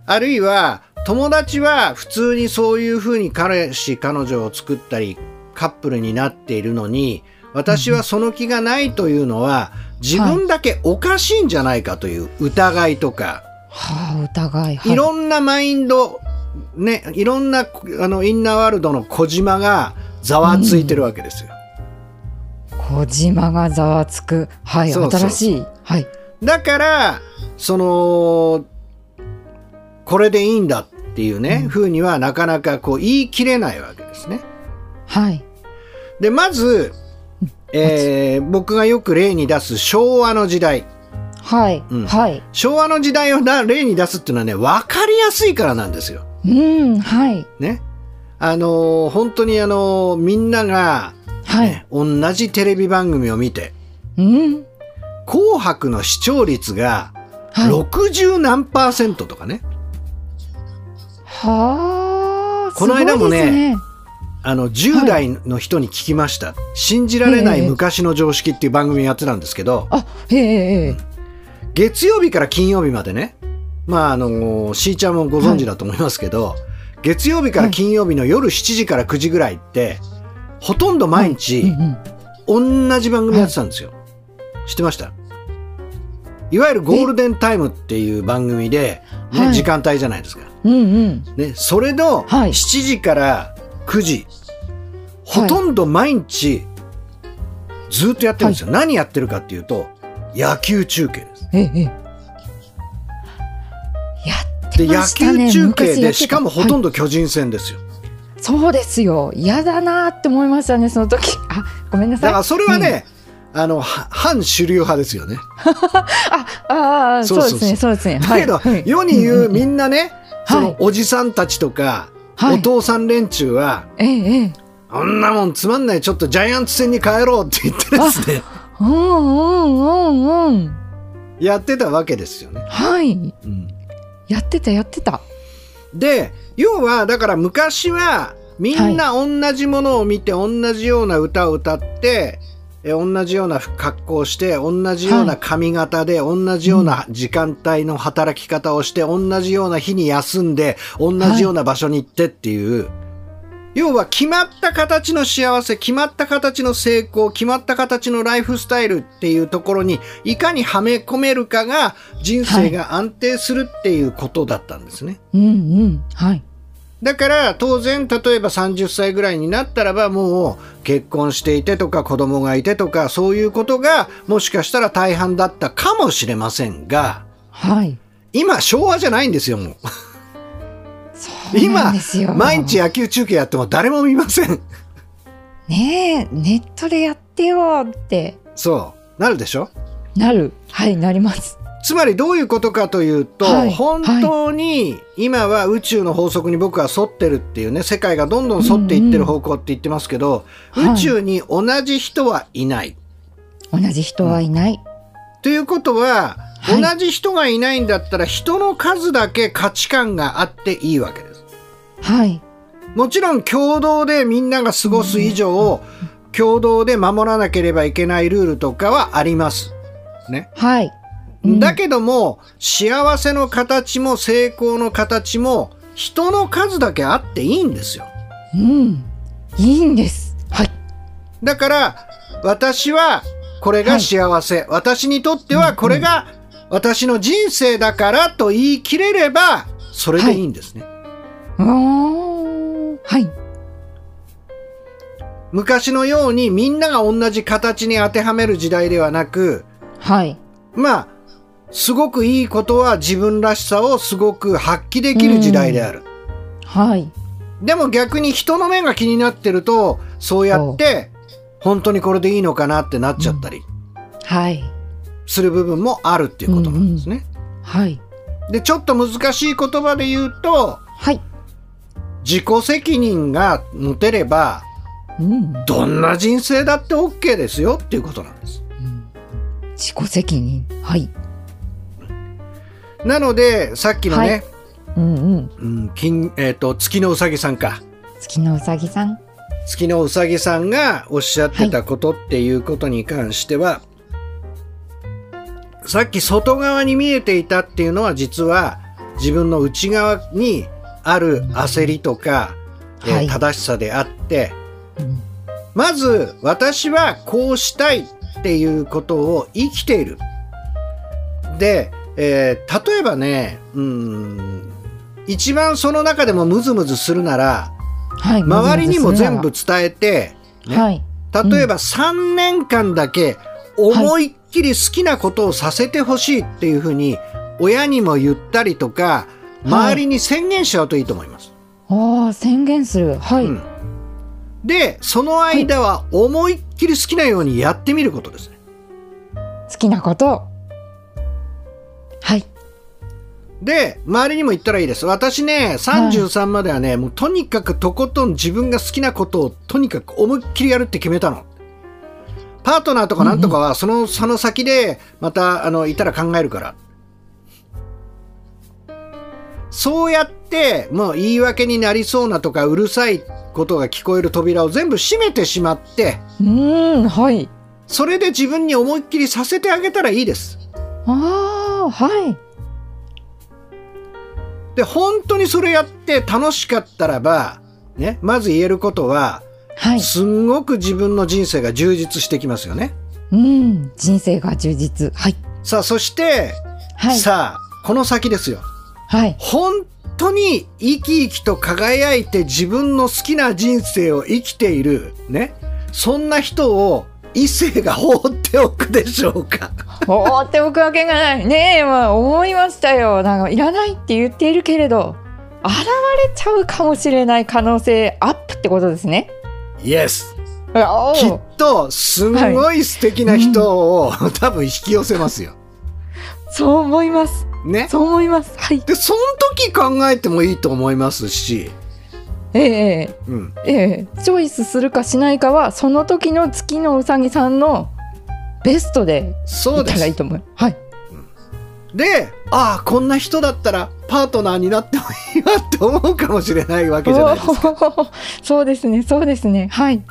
[SPEAKER 1] あるいは友達は普通にそういうふうに彼氏彼女を作ったりカップルになっているのに私はその気がないというのは自分だけおかしいんじゃないかという疑いとか、
[SPEAKER 2] はあ、疑い。はい
[SPEAKER 1] いろんなマインド、ね、いろんなあのインナーワールドの小島がざわついてるわけですよ。
[SPEAKER 2] 小島がざわつく。はい。
[SPEAKER 1] そうそう
[SPEAKER 2] 新しい。はい。
[SPEAKER 1] だから、その、これでいいんだっていうね、
[SPEAKER 2] うん
[SPEAKER 1] ふうにはなかなかこう言い切れないわけですね。
[SPEAKER 2] はい。
[SPEAKER 1] で、まず、えー僕がよく例に出す昭和の時代。
[SPEAKER 2] はい。
[SPEAKER 1] うん
[SPEAKER 2] はい。
[SPEAKER 1] 昭和の時代をな例に出すっていうのはね、わかりやすいからなんですよ。
[SPEAKER 2] うん。はい。
[SPEAKER 1] ね。あのー本当にあのーみんなが、
[SPEAKER 2] はい。
[SPEAKER 1] ね同じテレビ番組を見て、
[SPEAKER 2] うん。
[SPEAKER 1] 紅白の視聴率が
[SPEAKER 2] はい。
[SPEAKER 1] 60何パーセントとかね。
[SPEAKER 2] はあ。
[SPEAKER 1] この間もね
[SPEAKER 2] すごいです
[SPEAKER 1] あの、10代の人に聞きました。信じられない昔の常識っていう番組やってたんですけど、
[SPEAKER 2] あ、ええええ。
[SPEAKER 1] 月曜日から金曜日までね、まあ、あの、しーちゃんもご存知だと思いますけど、月曜日から金曜日の夜7時から9時ぐらいって、ほとんど毎
[SPEAKER 2] うん
[SPEAKER 1] 日
[SPEAKER 2] うん。
[SPEAKER 1] 同じ番組やってたんですよ。知ってました？いわゆるゴールデンタイムっていう番組で、ね
[SPEAKER 2] はい
[SPEAKER 1] 時間帯じゃないですか。
[SPEAKER 2] うんうん。
[SPEAKER 1] ね、それの
[SPEAKER 2] はい
[SPEAKER 1] 7時から9時、ほとんど毎日ずっとやってるんですよ。何やってるかっていうと、野球中継です。
[SPEAKER 2] ええええ。やって
[SPEAKER 1] で、野
[SPEAKER 2] ましたね。
[SPEAKER 1] 球中継で、
[SPEAKER 2] 昔やってた
[SPEAKER 1] しかもほとんど巨人戦ですよ。
[SPEAKER 2] そうですよ。嫌だなって思いましたね、その時。あ、ごめんなさい。
[SPEAKER 1] だからそれはね、あの、は反主流派ですよね。
[SPEAKER 2] あ あ、
[SPEAKER 1] そそう
[SPEAKER 2] ですね、そうですね。
[SPEAKER 1] だけど、
[SPEAKER 2] はい
[SPEAKER 1] 世に言うみ
[SPEAKER 2] ん
[SPEAKER 1] んなね、そのおじさんたちとか、
[SPEAKER 2] はい
[SPEAKER 1] お父さん連中は。あんなもんつまんない、ちょっとジャイアンツ戦に帰ろうって言ってですね、
[SPEAKER 2] うんうんうんうん。
[SPEAKER 1] やってたわけですよね。
[SPEAKER 2] はい。
[SPEAKER 1] うん
[SPEAKER 2] やってた、やってた。
[SPEAKER 1] で、要は、だから昔は、みんな同じものを見て、同じような歌を歌って、え同じような格好をして、同じような髪型で、同じような時間帯の働き方をして、同じような日に休んで、同じような場所に行ってっていう、要は決まった形の幸せ、決まった形の成功、決まった形のライフスタイルっていうところにいかにはめ込めるかが人生が安定するっていうことだったんですね。
[SPEAKER 2] うんうん。はい。
[SPEAKER 1] だから当然例えば30歳ぐらいになったらばもう結婚していてとか子供がいてとかそういうことがもしかしたら大半だったかもしれませんが
[SPEAKER 2] はい。
[SPEAKER 1] 今昭和じゃないんですよもう
[SPEAKER 2] そうなんですよ。
[SPEAKER 1] 毎日野球中継やっても誰も見ません
[SPEAKER 2] ねえ、ネットでやってよって
[SPEAKER 1] そうなるでしょ？
[SPEAKER 2] なる。はい、なります。
[SPEAKER 1] つまりどういうことかというと、
[SPEAKER 2] はい
[SPEAKER 1] 本当に今は宇宙の法則に僕は沿ってるっていうね世界がどんどん沿っていってる方向って言ってますけど、
[SPEAKER 2] うんうん
[SPEAKER 1] 宇宙に同じ人はいない。
[SPEAKER 2] 同じ人はいない。
[SPEAKER 1] ということは、
[SPEAKER 2] はい
[SPEAKER 1] 同じ人がいないんだったら人の数だけ価値観があっていいわけです。
[SPEAKER 2] はい。
[SPEAKER 1] もちろん共同でみんなが過ごす以上、共同で守らなければいけないルールとかはあります。ね。
[SPEAKER 2] はい。うん
[SPEAKER 1] だけども、幸せの形も成功の形も人の数だけあっていいんですよ。
[SPEAKER 2] うん。いいんです。はい。
[SPEAKER 1] だから、私はこれが幸せ、私にとってはこれが私の人生だからと言い切れればそれでいいんですね。
[SPEAKER 2] おーはい。
[SPEAKER 1] 昔のようにみんなが同じ形に当てはめる時代ではなく
[SPEAKER 2] はい。
[SPEAKER 1] まあすごくいいことは自分らしさをすごく発揮できる時代である。
[SPEAKER 2] はい。
[SPEAKER 1] でも逆に人の目が気になってるとそうやって本当にこれでいいのかなってなっちゃったり
[SPEAKER 2] はい。
[SPEAKER 1] する部分もあるっていうことなんですね。
[SPEAKER 2] はい。
[SPEAKER 1] でちょっと難しい言葉で言うと
[SPEAKER 2] はい。
[SPEAKER 1] 自己責任が持てれば
[SPEAKER 2] うん。
[SPEAKER 1] どんな人生だって OK ですよっていうことなんです。
[SPEAKER 2] 自己責任。はい。
[SPEAKER 1] なのでさっきのね、
[SPEAKER 2] うんうん。
[SPEAKER 1] うん金えー、と月のうさぎさんか
[SPEAKER 2] 月のうさぎさん。
[SPEAKER 1] 月のうさぎさんがおっしゃってたことっていうことに関しては、さっき外側に見えていたっていうのは実は自分の内側にある焦りとか、えー
[SPEAKER 2] はい
[SPEAKER 1] 正しさであって
[SPEAKER 2] うん
[SPEAKER 1] まず私はこうしたいっていうことを生きている。で、えー例えばね、うん、一番その中でもムズムズするなら、
[SPEAKER 2] はい。
[SPEAKER 1] 周りにも全部
[SPEAKER 2] む
[SPEAKER 1] 伝えて、ね
[SPEAKER 2] はい。
[SPEAKER 1] 例えば3年間だけ思いっきり好きなことをさせてほしいっていうふうに親にも言ったりとか、周りに宣言しちゃうといいと思います。
[SPEAKER 2] ああ、宣言する。はい。
[SPEAKER 1] うんで、その間は思いっきり好きなようにやってみることですね。
[SPEAKER 2] 好きなこと。はい。
[SPEAKER 1] で、周りにも言ったらいいです。私ね、33まではね、もうとにかくとことん自分が好きなことをとにかく思いっきりやるって決めたの。パートナーとかなんとかは、その、その先で、また、あの、いたら考えるから。そうやって、もう言い訳になりそうなとか、うるさいことが聞こえる扉を全部閉めてしまって、
[SPEAKER 2] うーん、はい。
[SPEAKER 1] それで自分に思いっきりさせてあげたらいいです。
[SPEAKER 2] ああ、はい。
[SPEAKER 1] で、本当にそれやって楽しかったらば、ね、まず言えることは、
[SPEAKER 2] はい。
[SPEAKER 1] すんごく自分の人生が充実してきますよね。
[SPEAKER 2] うん、人生が充実。はい。
[SPEAKER 1] さあ、そして、
[SPEAKER 2] はい。
[SPEAKER 1] さあ、この先ですよ。
[SPEAKER 2] はい。
[SPEAKER 1] 本当に生き生きと輝いて自分の好きな人生を生きている、ね。そんな人を異性が放っておくでしょうか。
[SPEAKER 2] 放っておくわけがない。ねえ、まあ、思いましたよ。なんか、いらないって言っているけれど、現れちゃうかもしれない可能性アップってことですね。
[SPEAKER 1] イエス。
[SPEAKER 2] お
[SPEAKER 1] きっ
[SPEAKER 2] ー
[SPEAKER 1] と、すんごい素敵な人を、多分引き寄せますよ。
[SPEAKER 2] そう思います。
[SPEAKER 1] ね。
[SPEAKER 2] そう思います。はい。
[SPEAKER 1] で、その時考えてもいいと思いますし、
[SPEAKER 2] ええ
[SPEAKER 1] うん。
[SPEAKER 2] ええチョイスするかしないかは、その時の月のうさぎさんのベストで
[SPEAKER 1] そう
[SPEAKER 2] いったらいい。と思う。はい。
[SPEAKER 1] で、ああ、こんな人だったらパートナーになってもいいわって思うかもしれないわけじゃないですか。
[SPEAKER 2] おー そうですね、そうですね。はい。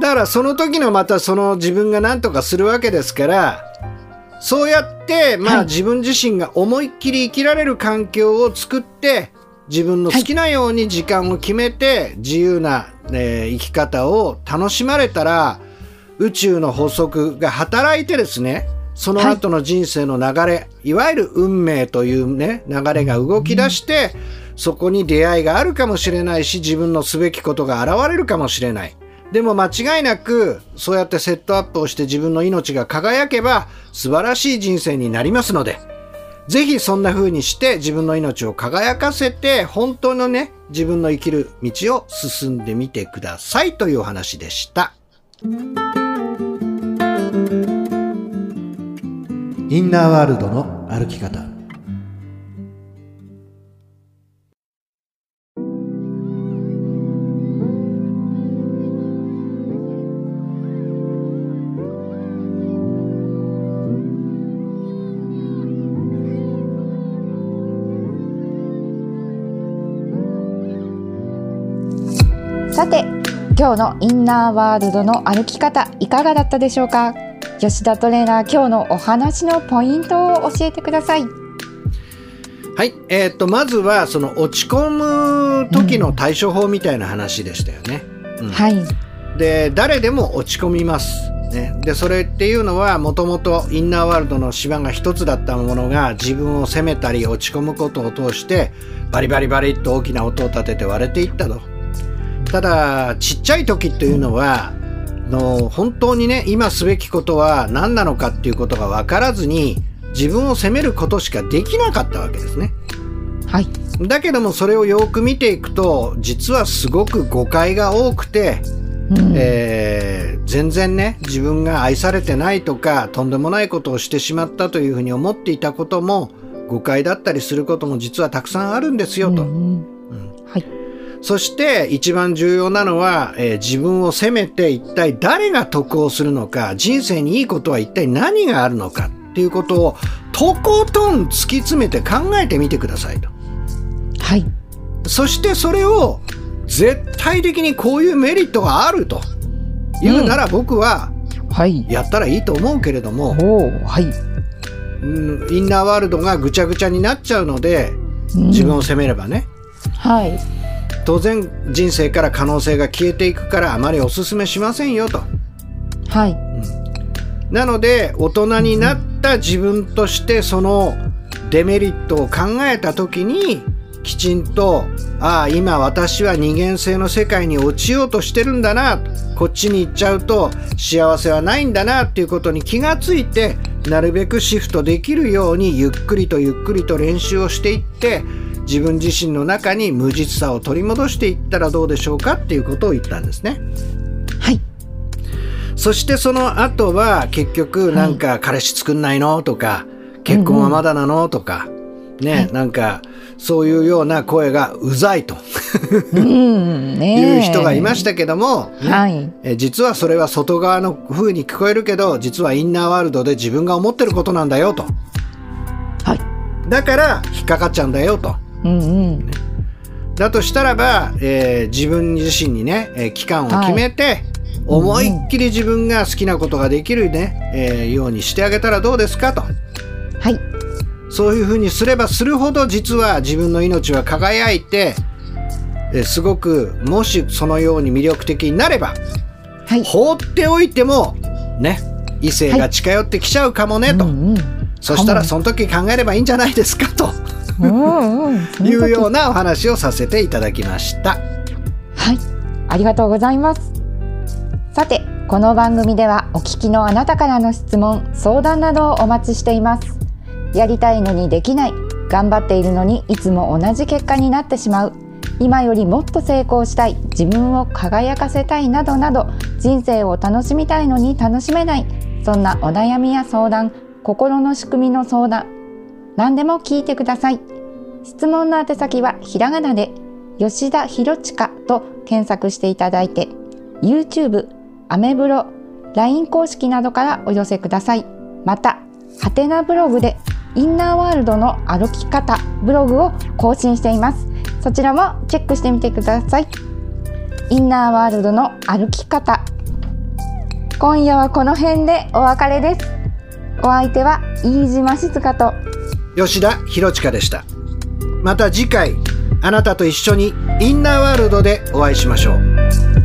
[SPEAKER 1] だからその時のまたその自分が何とかするわけですから、そうやって、ま
[SPEAKER 2] はい
[SPEAKER 1] あ自分自身が思いっきり生きられる環境を作って、自分の好きなように時間を決めて自由な、えー生き方を楽しまれたら、宇宙の法則が働いてですね、その後の人生の流れ、い、わゆる運命というね、流れが動き出して、そこに出会いがあるかもしれないし、自分のすべきことが現れるかもしれない。でも間違いなく、そうやってセットアップをして自分の命が輝けば、素晴らしい人生になりますので、ぜひそんな風にして自分の命を輝かせて、本当のね、自分の生きる道を進んでみてくださいというお話でした。インナーワールドの歩き方。
[SPEAKER 2] 今日のインナーワールドの歩き方いかがだったでしょうか？吉田トレーナー今日のお話のポイントを教えてください
[SPEAKER 1] はい。えーっと、まずは、その落ち込む時の対処法みたいな話でしたよね。うん
[SPEAKER 2] はい
[SPEAKER 1] で、誰でも落ち込みます。ね、でそれっていうのはもともとインナーワールドの芝が一つだったものが自分を責めたり落ち込むことを通してバリバリバリっと大きな音を立てて割れていったとただちっちゃい時っていうのはの本当にね今すべきことは何なのかっていうことが分からずに自分を責めることしかできなかったわけですね。
[SPEAKER 2] はい。
[SPEAKER 1] だけどもそれをよく見ていくと実はすごく誤解が多くて、
[SPEAKER 2] うん
[SPEAKER 1] えー全然ね自分が愛されてないとかとんでもないことをしてしまったというふうに思っていたことも誤解だったりすることも実はたくさんあるんですよと。
[SPEAKER 2] うんはい。
[SPEAKER 1] そして一番重要なのは、えー自分を責めて一体誰が得をするのか人生にいいことは一体何があるのかっていうことをとことん突き詰めて考えてみてくださいと。
[SPEAKER 2] はい。
[SPEAKER 1] そしてそれを絶対的にこういうメリットがあるというなら僕は
[SPEAKER 2] はい。
[SPEAKER 1] やったらいいと思うけれども、
[SPEAKER 2] おお、はい。
[SPEAKER 1] うんインナーワールドがぐちゃぐちゃになっちゃうので自分を責めればね、
[SPEAKER 2] はい。
[SPEAKER 1] 当然人生から可能性が消えていくからあまりお勧めしませんよと。
[SPEAKER 2] はい。
[SPEAKER 1] なので大人になった自分としてそのデメリットを考えた時にきちんとああ今私は二元性の世界に落ちようとしてるんだなこっちに行っちゃうと幸せはないんだなっていうことに気がついてなるべくシフトできるようにゆっくりとゆっくりと練習をしていって自分自身の中に無実さを取り戻していったらどうでしょうかっていうことを言ったんですね。
[SPEAKER 2] はい。
[SPEAKER 1] そしてその後は結局なんか彼氏作んないのとか結婚はまだなのとかねなんかそういうような声がうざいと
[SPEAKER 2] うん。ね
[SPEAKER 1] いう人がいましたけども、ね
[SPEAKER 2] はい。
[SPEAKER 1] え実はそれは外側の風に聞こえるけど実はインナーワールドで自分が思ってることなんだよと
[SPEAKER 2] はい。
[SPEAKER 1] だから引っかかっちゃうんだよと
[SPEAKER 2] うんうん。
[SPEAKER 1] だとしたらば、えー自分自身にね、えー期間を決めて、思いっきり自分が好きなことができるね、えーようにしてあげたらどうですかと。
[SPEAKER 2] はい。
[SPEAKER 1] そういうふうにすればするほど実は自分の命は輝いて、えーすごくもしそのように魅力的になれば
[SPEAKER 2] はい。
[SPEAKER 1] 放っておいてもね異性が近寄ってきちゃうかもねと、
[SPEAKER 2] うんうん。
[SPEAKER 1] そしたら
[SPEAKER 2] か
[SPEAKER 1] その時考えればいいんじゃないですかというようなお話をさせていただきました。
[SPEAKER 2] はい、ありがとうございます。さて、この番組ではお聞きのあなたからの質問、相談などをお待ちしています。やりたいのにできない、頑張っているのにいつも同じ結果になってしまう、今よりもっと成功したい、自分を輝かせたいなどなど、人生を楽しみたいのに楽しめない、そんなお悩みや相談、心の仕組みの相談、何でも聞いてください。質問の宛先はひらがなで吉田博親と検索していただいて YouTube、アメブロ、LINE 公式などからお寄せください。また、ハテナブログでインナーワールドの歩き方ブログを更新しています。そちらもチェックしてみてください。インナーワールドの歩き方。今夜はこの辺でお別れです。お相手は飯島静香と
[SPEAKER 1] 吉田博親でした。また次回、あなたと一緒にインナーワールドでお会いしましょう。